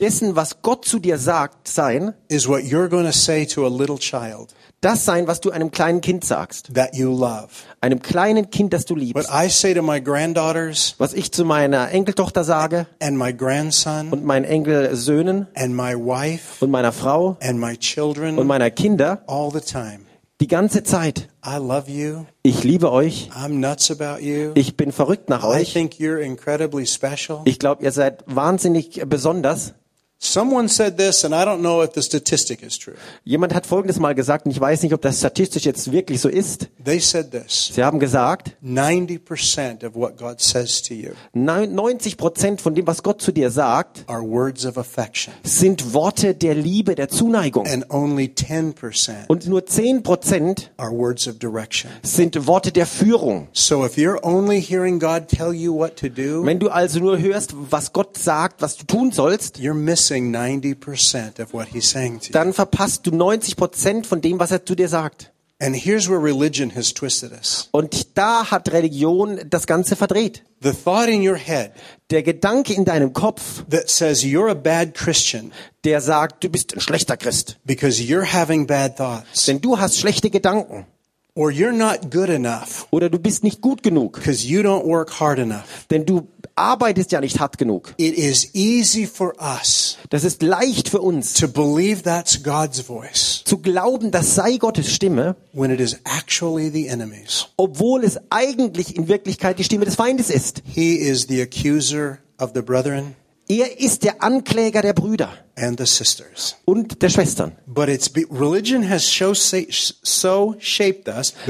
dessen, was Gott zu dir sagt, sein, is what you're going to say to a little child das sein, was du einem kleinen Kind sagst. that you love. Einem kleinen Kind, das du What liebst. I say to my granddaughters Was ich zu meiner Enkeltochter sage and my grandson und meinen Enkelsöhnen and my wife und meiner Frau and my children und meiner Kinder all the time. die ganze Zeit. I love you. Ich liebe euch. I'm nuts about you. Ich bin verrückt nach I euch. think you're incredibly special. Ich glaube, ihr seid wahnsinnig besonders. Someone said this, and I don't know if the statistic is true. Jemand hat Folgendes mal gesagt, und ich weiß nicht, ob das statistisch jetzt wirklich so ist. They said this Sie haben gesagt, 90% of what God says to you 90 Prozent von dem, was Gott zu dir sagt, are words of affection, sind Worte der Liebe, der Zuneigung. and only 10% Und nur 10 Prozent are words of direction. sind Worte der Führung. So if you're only hearing God tell you what to do, Wenn du also nur hörst, was Gott sagt, was du tun sollst, you're missing 90% of what He's saying to you. dann verpasst du 90 Prozent von dem, was er zu dir sagt. And here's where religion has twisted us. Und da hat Religion das Ganze verdreht. The thought in your head Der Gedanke in deinem Kopf, that says you're a bad Christian der sagt, du bist ein schlechter Christ. because you're having bad thoughts, Denn du hast schlechte Gedanken. or you're not good enough Oder du bist nicht gut genug. because you don't work hard enough. Denn du arbeitest ja nicht hart genug. It is easy for us Das ist leicht für uns to believe that's God's voice zu glauben, das sei Gottes Stimme, when it is actually the enemy's. obwohl es eigentlich in Wirklichkeit die Stimme des Feindes ist. He is the accuser of the brethren Er ist der Ankläger der Brüder and the sisters. und der Schwestern. But it's religion has so, so shaped us <laughs>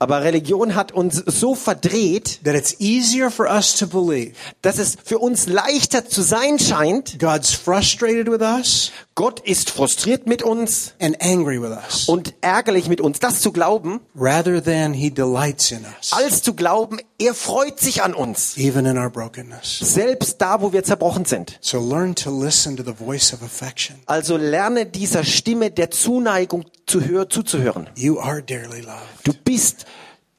Aber Religion hat uns so verdreht, that it's easier for us to believe dass es für uns leichter zu sein scheint. God's frustrated with us Gott ist frustriert mit uns and angry with us, und ärgerlich mit uns. Das zu glauben, rather than He delights in us, als zu glauben, er freut sich an uns. even in our brokenness. Selbst da, wo wir zerbrochen sind. So learn to listen to the voice of affection. Also lerne dieser Stimme der Zuneigung zu hör zuzuhören. You are dearly loved. Du bist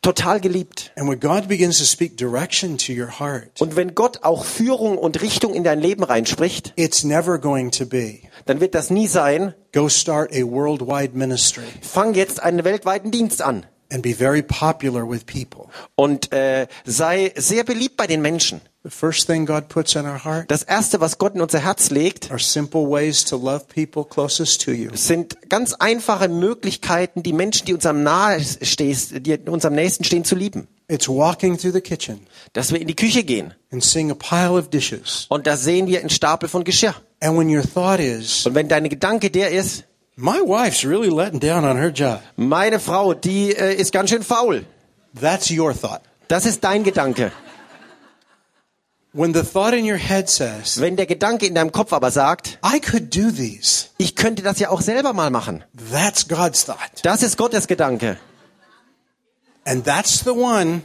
total geliebt. And when God begins to speak direction to your heart, Und wenn Gott auch Führung und Richtung in dein Leben reinspricht, it's never going to be dann wird das nie sein, go start a worldwide ministry fang jetzt einen weltweiten Dienst an and be very popular with people. und äh, sei sehr beliebt bei den Menschen. The first thing God puts in our heart Das Erste, was Gott in unser Herz legt, are simple ways to love people closest to you. sind ganz einfache Möglichkeiten, die Menschen, die uns am nahe stehst, die uns am nächsten stehen, zu lieben. It's walking through the kitchen Dass wir in die Küche gehen and seeing a pile of dishes. und da sehen wir einen Stapel von Geschirr. And when your thought is, Und wenn dein Gedanke der ist, my wife's really letting down on her job, meine Frau, die äh, ist ganz schön faul. that's your thought. Das ist dein Gedanke. When the thought in your head says, Wenn der Gedanke in deinem Kopf aber sagt, I could do these, ich könnte das ja auch selber mal machen. that's God's thought. Das ist Gottes Gedanke. And that's the one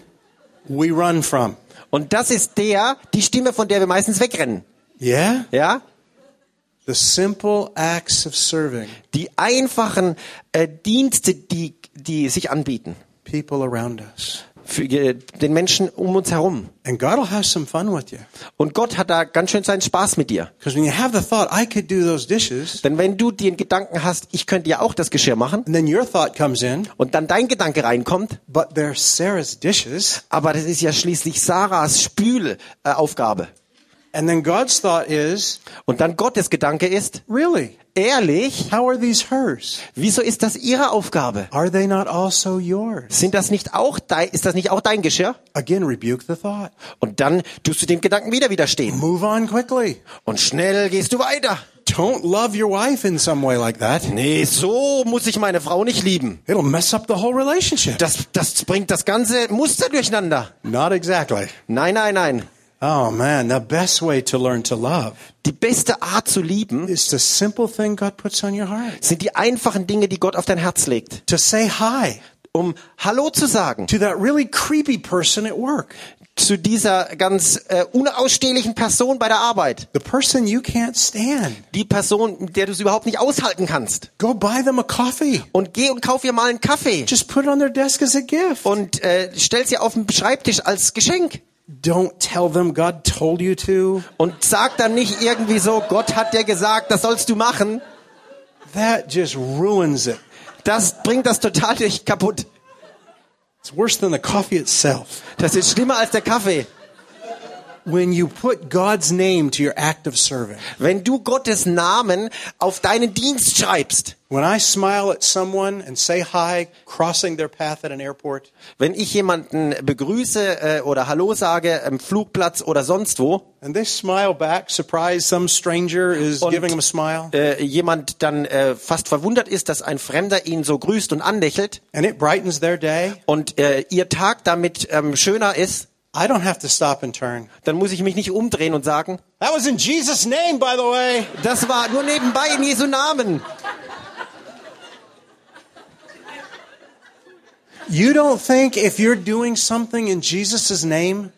we run from. Und das ist der, die Stimme, von der wir meistens wegrennen. Yeah? Ja? The simple acts of serving Die einfachen äh, Dienste, die, die sich anbieten. people around us. Für äh, den Menschen um uns herum. And God will have some fun with you. Und Gott hat da ganz schön seinen Spaß mit dir. Because when you have the thought, I could do those dishes, Denn wenn du den Gedanken hast, ich könnte ja auch das Geschirr machen, and then your thought comes in, und dann dein Gedanke reinkommt, but they're Sarah's dishes, aber das ist ja schließlich Sarahs Spülaufgabe. Äh, und dann Gottes Gedanke ist, really? ehrlich, How are these hers? wieso ist das ihre Aufgabe? Are they not also yours? Sind das nicht auch dein, ist das nicht auch dein Geschirr? Again, rebuke the thought. Und dann tust du dem Gedanken wieder widerstehen. Move on quickly. Und schnell gehst du weiter. Don't love your wife in some way like that. Nee, so muss ich meine Frau nicht lieben. It'll mess up the whole relationship. Das, das bringt das ganze Muster durcheinander. Not exactly. Nein, nein, nein. Oh man, the best way to learn to love Die beste Art zu lieben is the simple thing God puts on your heart. sind die einfachen Dinge, die Gott auf dein Herz legt. To say hi Um Hallo zu sagen to that really creepy person at work. zu dieser ganz äh, unausstehlichen Person bei der Arbeit. The person you can't stand. Die Person, mit der du es überhaupt nicht aushalten kannst. Go buy them a coffee. Und geh und kauf ihr mal einen Kaffee. Just put it on their desk as a gift. Und äh, stell sie auf den Schreibtisch als Geschenk. Don't tell them God told you to. Und sag dann nicht irgendwie so, Gott hat dir gesagt, das sollst du machen. That just ruins it. Das bringt das total durch kaputt. It's worse than the coffee itself. Das ist schlimmer als der Kaffee. Wenn du Gottes Namen auf deinen Dienst schreibst. When I smile at someone and say hi, crossing their path at an airport, Wenn ich jemanden begrüße äh, oder Hallo sage am Flugplatz oder sonst wo, and they smile back, surprised some stranger is Und- giving them a smile, äh, jemand dann äh, fast verwundert ist, dass ein Fremder ihn so grüßt und anlächelt and it brightens their day, und äh, ihr Tag damit ähm, schöner ist, I don't have to stop and turn. dann muss ich mich nicht umdrehen und sagen, That was in Jesus' name, by the way. das war nur nebenbei in Jesu Namen. You don't think if you're doing something in Jesus' name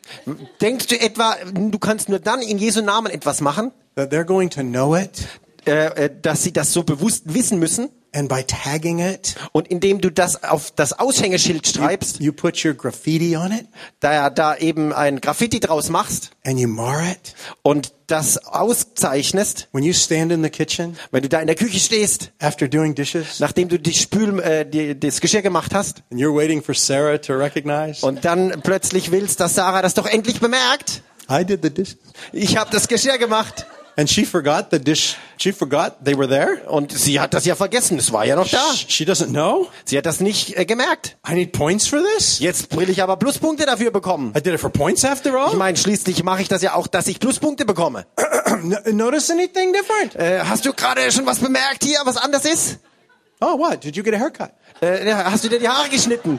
Denkst du etwa, du kannst nur dann in Jesu Namen etwas machen, that they're going to know it äh, äh, dass sie das so bewusst wissen müssen? And by tagging it, Und indem du das auf das Aushängeschild schreibst, you put your graffiti on it da da eben ein Graffiti draus machst and you mar it? und das auszeichnest, When you stand in the kitchen wenn du da in der Küche stehst, after doing dishes nachdem du die Spül, äh, die, das Geschirr gemacht hast and you're waiting for Sarah to recognize, und dann plötzlich willst, dass Sarah das doch endlich bemerkt. I did the dishes. Ich habe das Geschirr gemacht And she forgot the dish. She forgot they were there. und sie hat das ja vergessen. Es war ja noch da. She doesn't know. Sie hat das nicht äh, gemerkt. I need points for this. Jetzt will ich aber Pluspunkte dafür bekommen. I did it for points after Ich all. meine, schließlich mache ich das ja auch, dass ich Pluspunkte bekomme. <clears throat> No- Notice anything different? Äh, hast du gerade schon was bemerkt hier, was anders ist? Oh, what? Did you get a haircut? Äh, hast du dir die Haare geschnitten?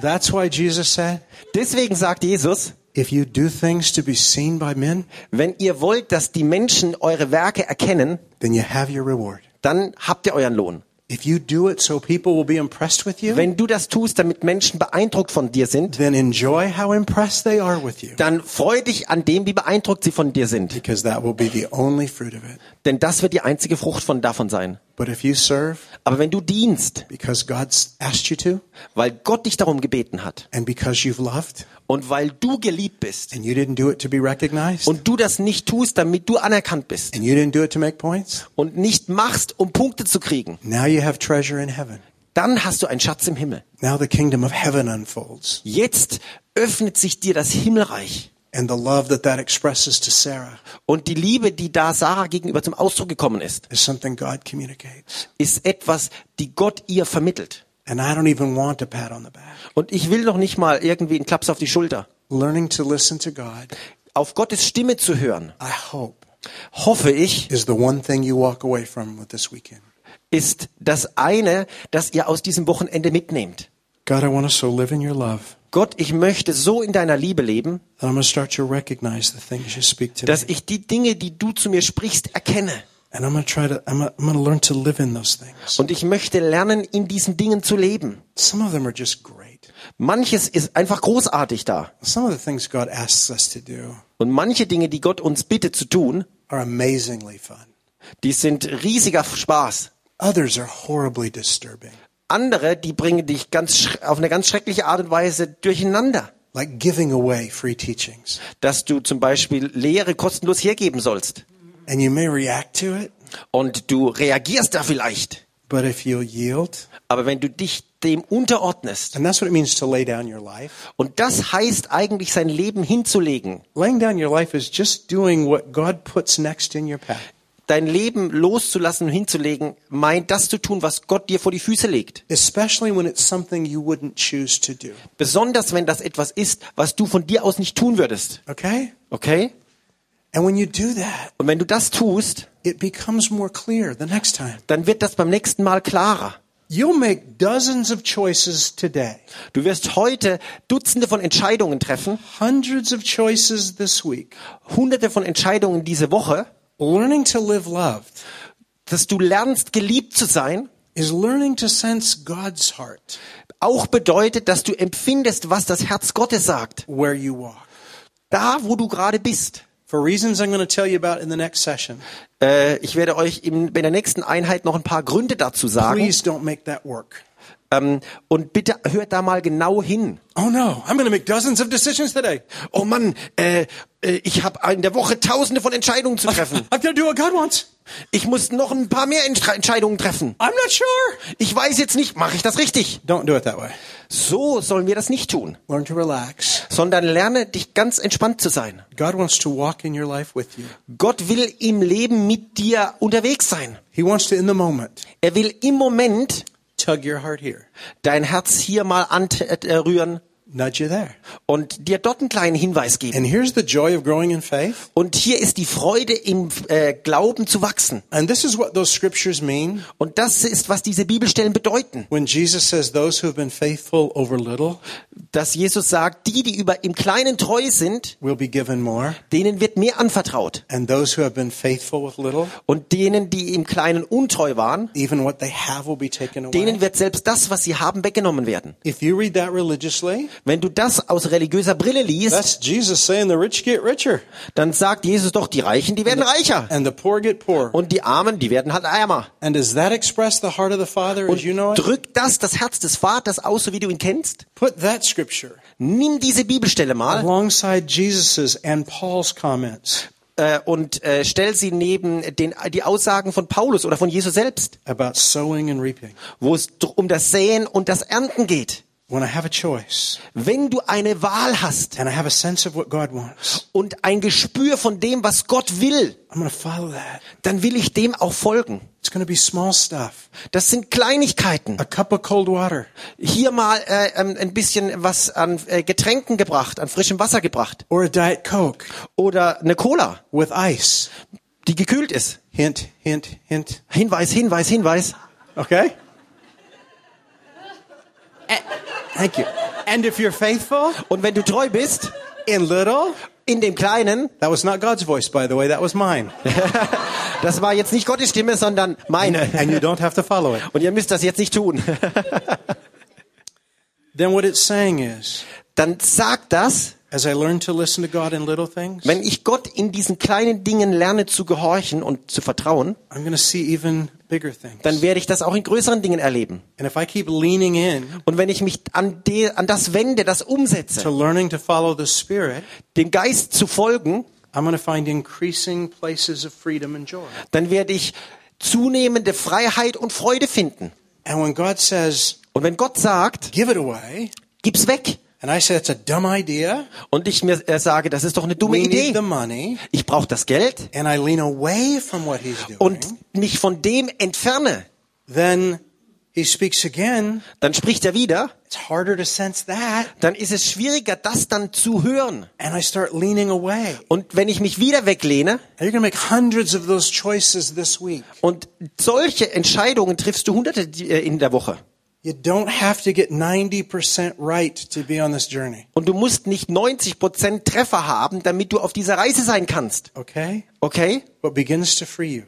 That's why Jesus said, Deswegen sagt Jesus, if you do things to be seen by men, wenn ihr wollt, dass die Menschen eure Werke erkennen, then you have your reward. dann habt ihr euren Lohn. If you do it so people will be impressed with you, Wenn du das tust, damit Menschen beeindruckt von dir sind, then enjoy how impressed they are with you. dann freu dich an dem, wie beeindruckt sie von dir sind. Because that will be the only fruit of it. Denn das wird die einzige Frucht von davon sein. But if you serve Aber wenn du dienst, because God's asked you to, weil Gott dich darum gebeten hat and because you've loved, und weil du geliebt bist and you didn't do it to be recognized, und du das nicht tust, damit du anerkannt bist and you didn't do it to make points, und nicht machst, um Punkte zu kriegen, now you have treasure in heaven. dann hast du einen Schatz im Himmel. Now the kingdom of heaven unfolds. Jetzt öffnet sich dir das Himmelreich. And the love that that expresses to Sarah Und die Liebe, die da Sarah gegenüber zum Ausdruck gekommen ist, is something God communicates. ist etwas, die Gott ihr vermittelt. And I don't even want a pat on the back. Und ich will noch nicht mal irgendwie einen Klaps auf die Schulter. Learning to listen to God, Auf Gottes Stimme zu hören, I hope, hoffe ich, is the one thing you walk away from with this weekend. ist das eine, das ihr aus diesem Wochenende mitnehmt. God, I want to so live in your love Gott, ich möchte so in deiner Liebe leben, dass ich die Dinge, die du zu mir sprichst, erkenne. And I'm going to try to, I'm going to, I'm going to learn to live in those things. Und ich möchte lernen, in diesen Dingen zu leben. Some of them are just great. Manches ist einfach großartig da. Some of the things God asks us to do Und manche Dinge, die Gott uns bittet zu tun, are amazingly fun. die sind riesiger Spaß. Others are horribly disturbing, Andere, die bringen dich ganz auf eine ganz schreckliche Art und Weise durcheinander. like giving away free teachings. Dass du zum Beispiel Lehre kostenlos hergeben sollst. And you may react to it, Und du reagierst da vielleicht. but if you'll yield, Aber wenn du dich dem unterordnest, and that's what it means to lay down your life. und das heißt eigentlich sein Leben hinzulegen, Laying down your life is just doing what God puts next in your path. dein Leben loszulassen und hinzulegen, meint das zu tun, was Gott dir vor die Füße legt. Especially when it's something you wouldn't choose to do. Besonders wenn das etwas ist, was du von dir aus nicht tun würdest. Okay? Okay? Und wenn du das tust, it becomes more clear the next time. dann wird das beim nächsten Mal klarer. You'll make dozens of choices today, Du wirst heute Dutzende von Entscheidungen treffen, hundreds of choices this week. Hunderte von Entscheidungen diese Woche, Learning to live loved dass du lernst, geliebt zu sein, is learning to sense God's heart auch bedeutet, dass du empfindest, was das Herz Gottes sagt. where you walk. Da, wo du gerade bist. For reasons I'm going to tell you about in the next session, Äh, ich werde euch in, in der nächsten Einheit noch ein paar Gründe dazu sagen. please don't make that work. Ähm, und bitte hört da mal genau hin. Oh no, I'm to make dozens of decisions today. Oh Mann, äh, äh, ich habe in der Woche Tausende von Entscheidungen zu treffen. I've got to do what God wants. Ich muss noch ein paar mehr Entstre- Entscheidungen treffen. I'm not sure. Ich weiß jetzt nicht, mache ich das richtig? Don't do it that way. So sollen wir das nicht tun, Learn to relax. sondern lerne dich ganz entspannt zu sein. God wants to walk in your life with you. Gott will im Leben mit dir unterwegs sein. He wants to, in the moment, Er will im Moment tug your heart here, dein Herz hier mal anrühren nudge you there. und dir dort einen kleinen Hinweis geben. And here's the joy of growing in faith. Und hier ist die Freude im äh, Glauben zu wachsen. And this is what those scriptures mean Und das ist, was diese Bibelstellen bedeuten. when Jesus says, Those who have been faithful over little Dass Jesus sagt, die, die über im Kleinen treu sind, will be given more, denen wird mehr anvertraut. and those who have been faithful with little, Und denen, die im Kleinen untreu waren, even what they have will be taken away. denen wird selbst das, was sie haben, weggenommen werden. If you read that religiously, Wenn du das aus religiöser Brille liest, that's Jesus saying the rich get richer dann sagt Jesus doch, die Reichen, die werden reicher. and the poor get poorer. Und die Armen, die werden halt ärmer. And the the you know Und drückt das das Herz des Vaters aus, so wie du ihn kennst? Put that scripture Nimm diese Bibelstelle mal alongside Jesus's and Paul's comments äh, und äh, stell sie neben den, die Aussagen von Paulus oder von Jesus selbst, about sowing and reaping. wo es um das Säen und das Ernten geht. When I have a choice Wenn du eine Wahl hast and I have a sense of what God wants, und ein Gespür von dem, was Gott will, I'm going to follow that. dann will ich dem auch folgen. It's going to be small stuff. Das sind Kleinigkeiten. A cup of cold water Hier mal äh, ähm, ein bisschen was an äh, Getränken gebracht, an frischem Wasser gebracht. or a Diet Coke Oder eine Cola, with ice. die gekühlt ist. Hint, hint, hint. Hinweis, Hinweis, Hinweis. Okay? Thank you. And if you're faithful Und wenn du treu bist, in little, in dem Kleinen, that was not God's voice, by the way, that was mine. <laughs> das war jetzt nicht Gottes Stimme, sondern meine. And you don't have to follow it. Und ihr müsst das jetzt nicht tun. Then what it's saying is, Dann sagt das, as I learn to listen to God in little things, wenn ich Gott in diesen kleinen Dingen lerne zu gehorchen und zu vertrauen, I'm going to see even bigger things. dann werde ich das auch in größeren Dingen erleben. And if I keep leaning in Und wenn ich mich an, de, an das wende, das to umsetze, learning to follow the Spirit, dem Geist zu folgen, I'm going to find increasing places of freedom and joy. dann werde ich zunehmende Freiheit und Freude finden. And when God says, Und wenn Gott sagt, give it away, gib's weg, and I say it's a dumb idea, und ich mir äh, sage, das ist doch eine dumme we Idee, the money, ich brauche das Geld und mich von dem entferne, then He speaks again. dann spricht er wieder, It's harder to sense that, dann ist es schwieriger, das dann zu hören. and I start leaning away. Und wenn ich mich wieder weglehne, you're to make hundreds of those choices this week. und solche Entscheidungen triffst du hunderte äh, in der Woche. You don't have to get 90% right to be on this journey. Und du musst nicht 90% Treffer haben, damit du auf dieser Reise sein kannst. Okay? Okay? What begins to free you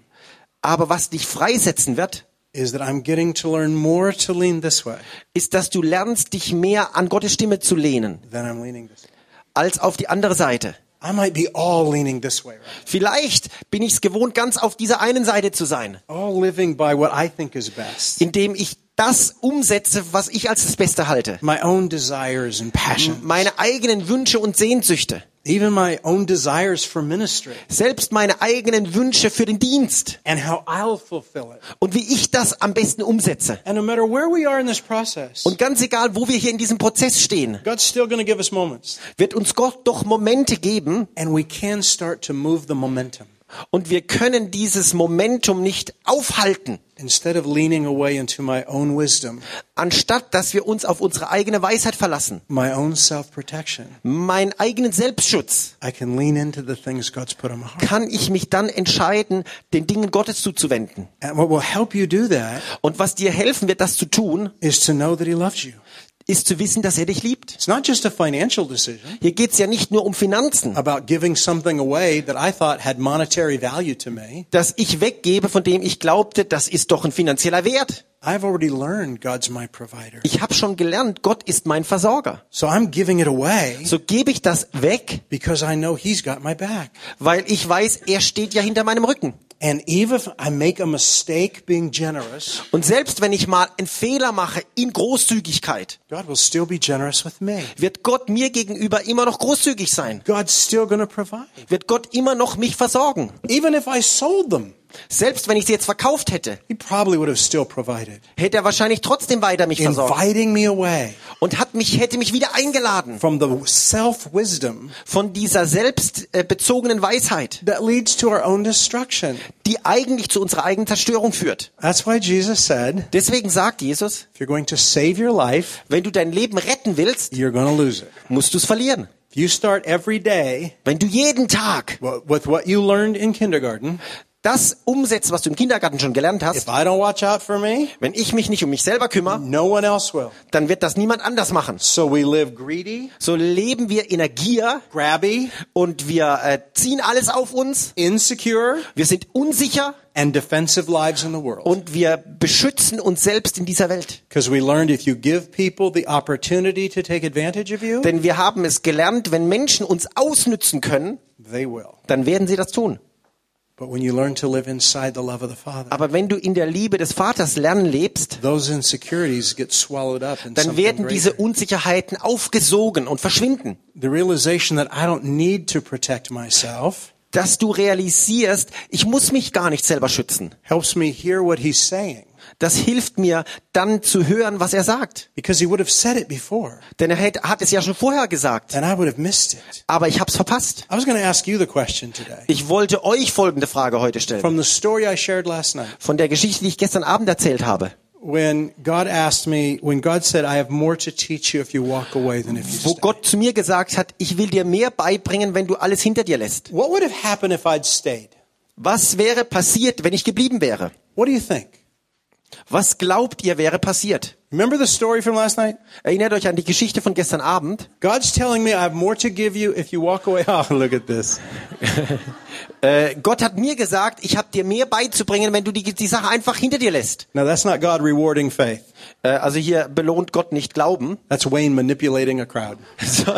Aber was dich freisetzen wird, is that I'm getting to learn more to lean this way ist, dass du lernst, dich mehr an Gottes Stimme zu lehnen, than I'm leaning this way. als auf die andere Seite. I might be all leaning this way, right? Vielleicht bin ich es gewohnt, ganz auf dieser einen Seite zu sein, All living by what I think is best. indem ich das umsetze, was ich als das Beste halte. My own desires and passions. Meine eigenen Wünsche und Sehnsüchte. Even my own desires for ministry. Selbst meine eigenen Wünsche für den Dienst. And how I'll fulfill it. Und wie ich das am besten umsetze. And no matter where we are in this process, Und ganz egal, wo wir hier in diesem Prozess stehen, God's still give us moments. wird uns Gott doch Momente geben And we can start to move the momentum. Und wir können dieses Momentum nicht aufhalten, Instead of leaning away into my own wisdom, anstatt dass wir uns auf unsere eigene Weisheit verlassen, meinen eigenen Selbstschutz, I can lean into the things God's put on my heart. kann ich mich dann entscheiden, den Dingen Gottes zuzuwenden. And what will help you do that Und was dir helfen wird, das zu tun, is to know that He loves you. Ist zu wissen, dass er dich liebt. It's not just a financial decision Hier geht's ja nicht nur um Finanzen, about giving something away that I thought had monetary value to me. dass ich weggebe, von dem ich glaubte, das ist doch ein finanzieller Wert. I've already learned God's my provider. Ich habe schon gelernt, Gott ist mein Versorger. So I'm giving it away So gebe ich das weg, because I know He's got my back. weil ich weiß, er steht ja hinter meinem Rücken. And even if I make a mistake being generous, Und selbst wenn ich mal einen Fehler mache in Großzügigkeit, God will still be generous with me. wird Gott mir gegenüber immer noch großzügig sein. God's still going to provide. Wird Gott immer noch mich versorgen. Even if I sold them, Selbst wenn ich sie jetzt verkauft hätte, He probably would have still provided. hätte er wahrscheinlich trotzdem weiter mich versorgt und hat mich, hätte mich wieder eingeladen from the self-wisdom von dieser selbstbezogenen Weisheit, that leads to our own destruction. die eigentlich zu unserer eigenen Zerstörung führt. That's why Jesus said, Deswegen sagt Jesus, if you're going to save your life, wenn du dein Leben retten willst, musst du es verlieren. If you start every day Wenn du jeden Tag with what you learned in kindergarten, das umsetzt, was du im Kindergarten schon gelernt if hast, I don't watch out for me, wenn ich mich nicht um mich selber kümmere, no dann wird das niemand anders machen. So we live greedy, So leben wir in der Gier grabby, und wir äh, ziehen alles auf uns. insecure, Wir sind unsicher and defensive lives in the world. und wir beschützen uns selbst in dieser Welt. Denn wir haben es gelernt, wenn Menschen uns ausnützen können, dann werden sie das tun. Aber wenn du in der Liebe des Vaters lernen lebst, those insecurities get swallowed up in dann werden diese. Unsicherheiten aufgesogen und verschwinden. The realization that I don't need to protect myself Dass du realisierst, ich muss mich gar nicht selber schützen. helps me hear what He's saying. Das hilft mir dann zu hören, was er sagt. Because He would have said it before, Denn er hätte- hat es ja schon vorher gesagt. and I would have missed it. Aber ich habe es verpasst. I was going to ask you the question today. Ich wollte euch folgende Frage heute stellen. From the story I shared last night, Von der Geschichte, die ich gestern Abend erzählt habe. when God asked me, when God said, I have more to teach you if you walk away than if you Wo. Gott zu mir gesagt hat, ich will dir mehr beibringen, wenn du alles hinter dir lässt. What would have happened if I'd stayed? Was wäre passiert, wenn ich geblieben wäre? What do you think? Was glaubt ihr wäre passiert? Remember the story from last night? Erinnert euch an die Geschichte von gestern Abend. God's telling me I have more to give you if you walk away. <laughs> Oh, look at this. <laughs> Äh, Gott hat mir gesagt, ich habe dir mehr beizubringen, wenn du die, die Sache einfach hinter dir lässt. Now that's not God rewarding faith. Äh, also hier belohnt Gott nicht Glauben, That's Wayne manipulating a crowd. <laughs> so,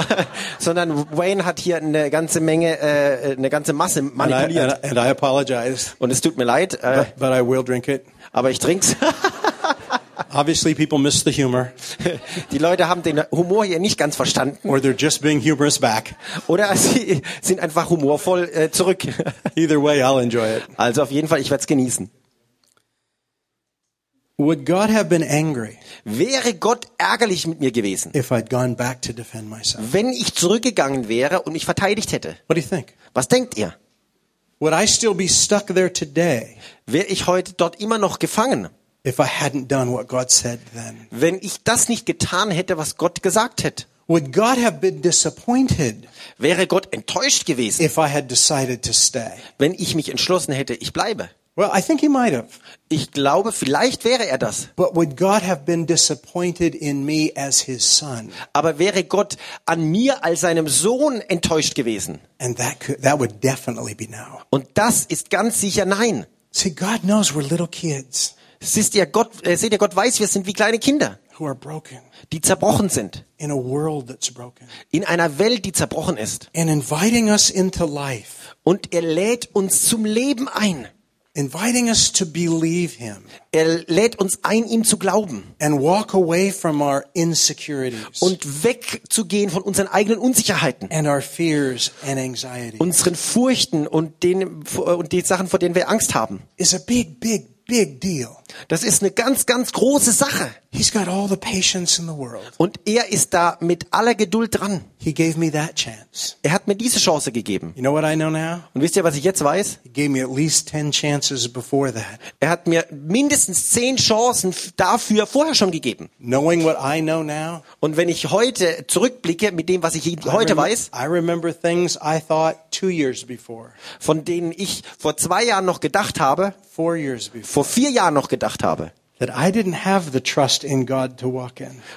sondern Wayne hat hier eine ganze Menge, äh, eine ganze Masse And I, manipuliert. and, I- and I apologize, Und es tut mir leid, äh, but, but I will drink it. Aber ich trink's. <laughs> Obviously, people miss the humor, Die Leute haben den Humor hier nicht ganz verstanden or they're just being humorous back. oder sie sind einfach humorvoll äh, zurück. Either way, I'll enjoy it. Also auf jeden Fall, ich werde es genießen. Would God have been angry Wäre Gott ärgerlich mit mir gewesen, if I'd gone back to defend myself? wenn ich zurückgegangen wäre und mich verteidigt hätte? What do you think? Was denkt ihr? Would I still be stuck there today Wäre ich heute dort immer noch gefangen, if I hadn't done what God said then? wenn ich das nicht getan hätte, was Gott gesagt hätte? Would God have been disappointed Wäre Gott enttäuscht gewesen, if I had decided to stay? wenn ich mich entschlossen hätte, ich bleibe? Well, I think he might have. Ich glaube, vielleicht wäre er das. But would God have been disappointed in me as his son? Aber wäre Gott an mir als seinem Sohn enttäuscht gewesen? And that could, that would definitely be no. Und das ist ganz sicher nein. See, God knows we're little kids Siehst ihr, Gott, äh, seht ihr, Gott weiß, wir sind wie kleine Kinder, who are broken die zerbrochen sind. in a world that's broken. In einer Welt, die zerbrochen ist. And inviting us into life, Und er lädt uns zum Leben ein. Inviting us to believe him Er lädt uns ein, ihm zu glauben and walk away from our insecurities und wegzugehen von unseren eigenen Unsicherheiten, and our fears and anxieties unseren Furchten und den, und die Sachen, vor denen wir Angst haben. is a big, big, big deal. Das ist eine ganz, ganz große Sache. He's got all the patience in the world. Und er ist da mit aller Geduld dran. He gave me that chance. Er hat mir diese Chance gegeben. You know what I know now? Und wisst ihr, was ich jetzt weiß? He gave me at least 10 chances before that. Er hat mir mindestens zehn Chancen dafür vorher schon gegeben. Knowing what I know now, Und wenn ich heute zurückblicke mit dem, was ich I heute remem- weiß, I remember things I thought two years before, von denen ich vor zwei Jahren noch gedacht habe, four years before, vor vier Jahren noch gedacht habe,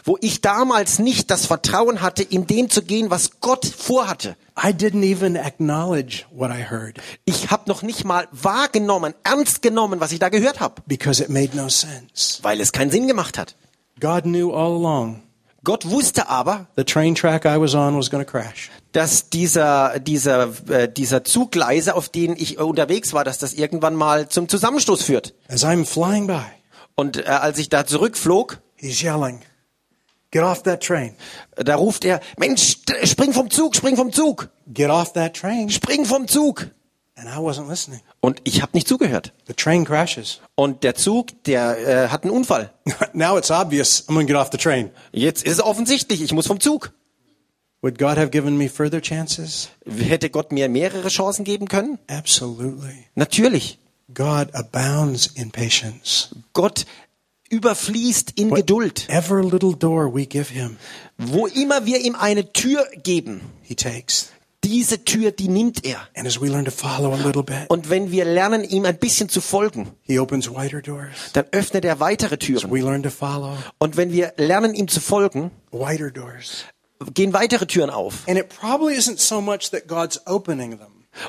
wo ich damals nicht das Vertrauen hatte, in dem zu gehen, was Gott vorhatte. I didn't even acknowledge what I heard Ich habe noch nicht mal wahrgenommen, ernst genommen, was ich da gehört habe, because it made no sense. weil es keinen Sinn gemacht hat. God knew all along Gott wusste aber, the train track I was on was going to crash. dass dieser dieser äh, dieser Zuggleise, auf denen ich unterwegs war, dass das irgendwann mal zum Zusammenstoß führt. As I'm flying by, Und äh, als ich da zurückflog, he's yelling, Get off that train. äh, da ruft er: Mensch, spring vom Zug, spring vom Zug, Get off that train. spring vom Zug. And I wasn't listening. Und ich habe nicht zugehört. The train crashes. Und der Zug, der äh, hat einen Unfall. <laughs> now it's obvious I'm going to get off the train. Jetzt ist es offensichtlich, ich muss vom Zug. Would God have given me further chances? Hätte Gott mir mehrere Chancen geben können? Absolutely. Natürlich. God abounds in patience. Gott überfließt in Geduld. Whatever little door we give him, Wo immer wir ihm eine Tür geben, he takes. Diese Tür, die nimmt er. Bit, Und wenn wir lernen, ihm ein bisschen zu folgen, dann öffnet er weitere Türen. To follow Und wenn wir lernen, ihm zu folgen, gehen weitere Türen auf. So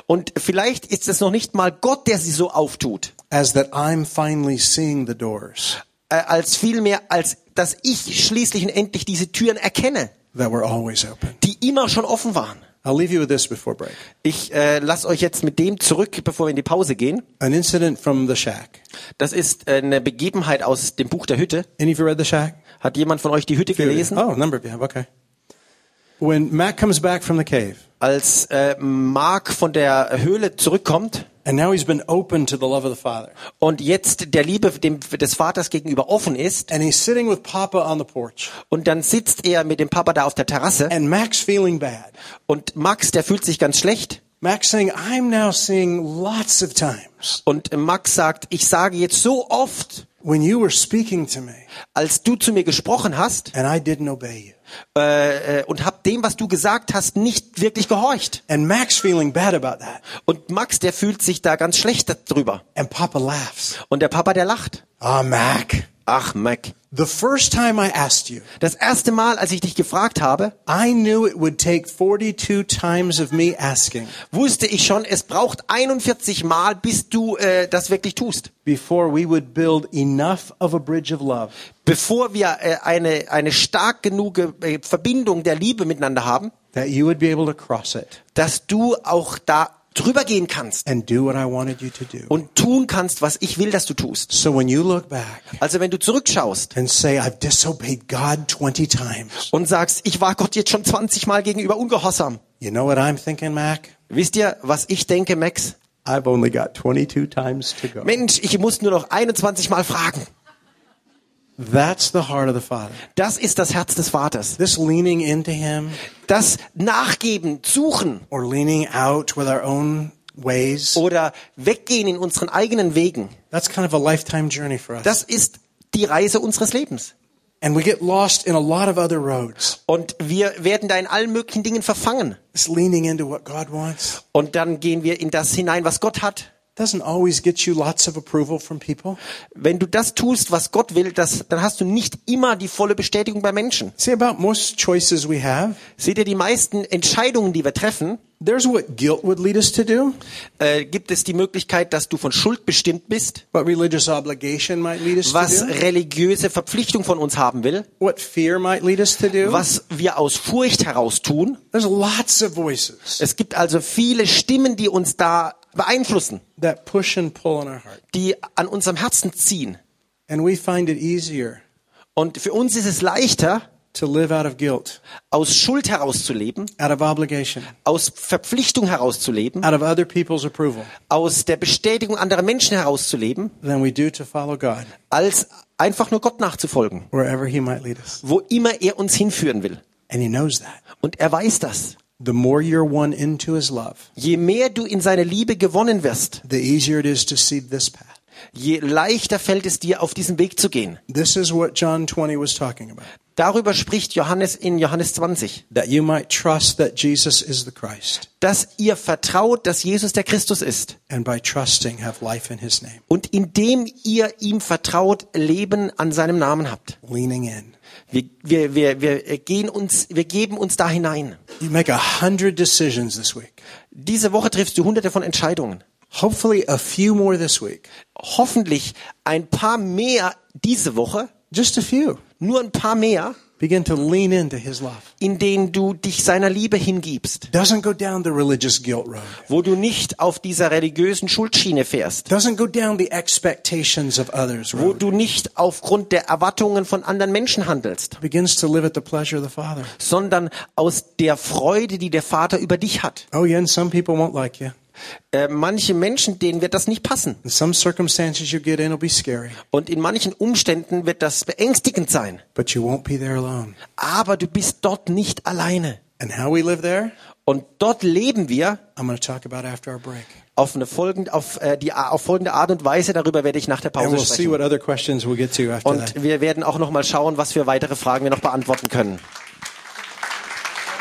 Und vielleicht ist es noch nicht mal Gott, der sie so auftut, as that I'm finally seeing the doors äh, als vielmehr, als dass ich schließlich und endlich diese Türen erkenne, die immer schon offen waren. I'll leave you with this before break. Ich äh, lasse euch jetzt mit dem zurück, bevor wir in die Pause gehen. An incident from the shack. Das ist äh, eine Begebenheit aus dem Buch der Hütte. Any of you read the shack? Hat jemand von euch die Hütte gelesen? Oh, number of you have. Okay. When Matt comes back from the cave, Als äh, Mark von der Höhle zurückkommt. And now he's been open to the love of the Father, und jetzt der Liebe dem, des Vaters gegenüber offen ist. And he's sitting with Papa on the porch, und dann sitzt er mit dem Papa da auf der Terrasse. And Mac's feeling bad. und Max, der fühlt sich ganz schlecht. Mac's saying, I'm now seeing lots of times. Und Max sagt, ich sage jetzt so oft, when you were speaking to me als du zu mir gesprochen hast and I didn't obey you. Äh, äh, und hab dem, was du gesagt hast, nicht wirklich gehorcht. And Mac's feeling bad about that. Und Max, der fühlt sich da ganz schlecht darüber. And Papa laughs. Und der Papa, der lacht. Ah, Mac. Ach, Mac. The first time I asked you, Das erste Mal, als ich dich gefragt habe, I knew it would take 42 times of me asking wusste ich schon, es braucht 41 Mal, bis du äh, das wirklich tust. before we would build enough of a bridge of love Bevor wir äh, eine, eine stark genug äh, Verbindung der Liebe miteinander haben, that you would be able to cross it dass du auch da drüber gehen kannst and do what I wanted you to do. und tun kannst, was ich will, dass du tust. So when you look back Also wenn du zurückschaust and say, I've disobeyed God 20 times, und sagst, ich war Gott jetzt schon 20 Mal gegenüber ungehorsam. you know what I'm thinking, Mac? Wisst ihr, was ich denke, Max? I've only got 22 times to go. Mensch, ich muss nur noch 21 Mal fragen. That's the heart of the Father. Das ist das Herz des Vaters. This leaning into Him Das Nachgeben, Suchen or leaning out with our own ways, oder Weggehen in unseren eigenen Wegen, that's kind of a lifetime journey for us. das ist die Reise unseres Lebens. And we get lost in a lot of other roads. Und wir werden da in allen möglichen Dingen verfangen. This leaning into what God wants Und dann gehen wir in das hinein, was Gott hat. Doesn't always get you lots of approval from people. Wenn du das tust, was Gott will, das, dann hast du nicht immer die volle Bestätigung bei Menschen. See, about most choices we have, Seht ihr, die meisten Entscheidungen, die wir treffen, there's what guilt would lead us to do, äh, gibt es die Möglichkeit, dass du von Schuld bestimmt bist, what religious obligation might lead us was to do, religiöse Verpflichtung von uns haben will, what fear might lead us to do. was wir aus Furcht heraus tun. There's lots of voices Es gibt also viele Stimmen, die uns da beeinflussen, that push and pull in our heart. die an unserem Herzen ziehen. And we find it easier Und für uns ist es leichter, to live out of guilt, aus Schuld herauszuleben, out of obligation, aus Verpflichtung herauszuleben, out of other people's approval aus der Bestätigung anderer Menschen herauszuleben, than we do to follow God als einfach nur Gott nachzufolgen, wherever He might lead us. wo immer er uns hinführen will. And He knows that. Und er weiß das. The more you're won into His love, Je mehr du in seine Liebe gewonnen wirst, the easier it is to see this path. je leichter fällt es dir, auf diesen Weg zu gehen. This is what John 20 was talking about. Darüber spricht Johannes in Johannes 20, That you might trust that Jesus is the Christ, dass ihr vertraut, dass Jesus der Christus ist. and by trusting have life in His name. Und indem ihr ihm vertraut, Leben an seinem Namen habt. Leaning in. Wir, wir, wir, wir gehen uns, wir geben uns da hinein. You make a hundred decisions this week. Diese Woche triffst du hunderte von Entscheidungen. Hopefully a few more this week. Hoffentlich ein paar mehr diese Woche, Just a few. nur ein paar mehr, Begin to lean into His love. in denen du dich seiner Liebe hingibst. Doesn't go down the religious guilt road. Wo du nicht auf dieser religiösen Schuldschiene fährst. Doesn't go down the expectations of others Wo road. du nicht aufgrund der Erwartungen von anderen Menschen handelst. Begins to live at the pleasure of the Father. Sondern aus der Freude, die der Vater über dich hat. Oh yeah, and some people won't like you. Äh, manche Menschen, denen wird das nicht passen. In Und in manchen Umständen wird das beängstigend sein. but you won't be there alone. Aber du bist dort nicht alleine. And how we live there, Und dort leben wir I'm going to talk about after our break. auf eine folgende, auf, äh, die, auf folgende Art und Weise. Darüber werde ich nach der Pause we'll sprechen. what other questions we'll after that. Und wir werden auch noch mal schauen, was für weitere Fragen wir noch beantworten können.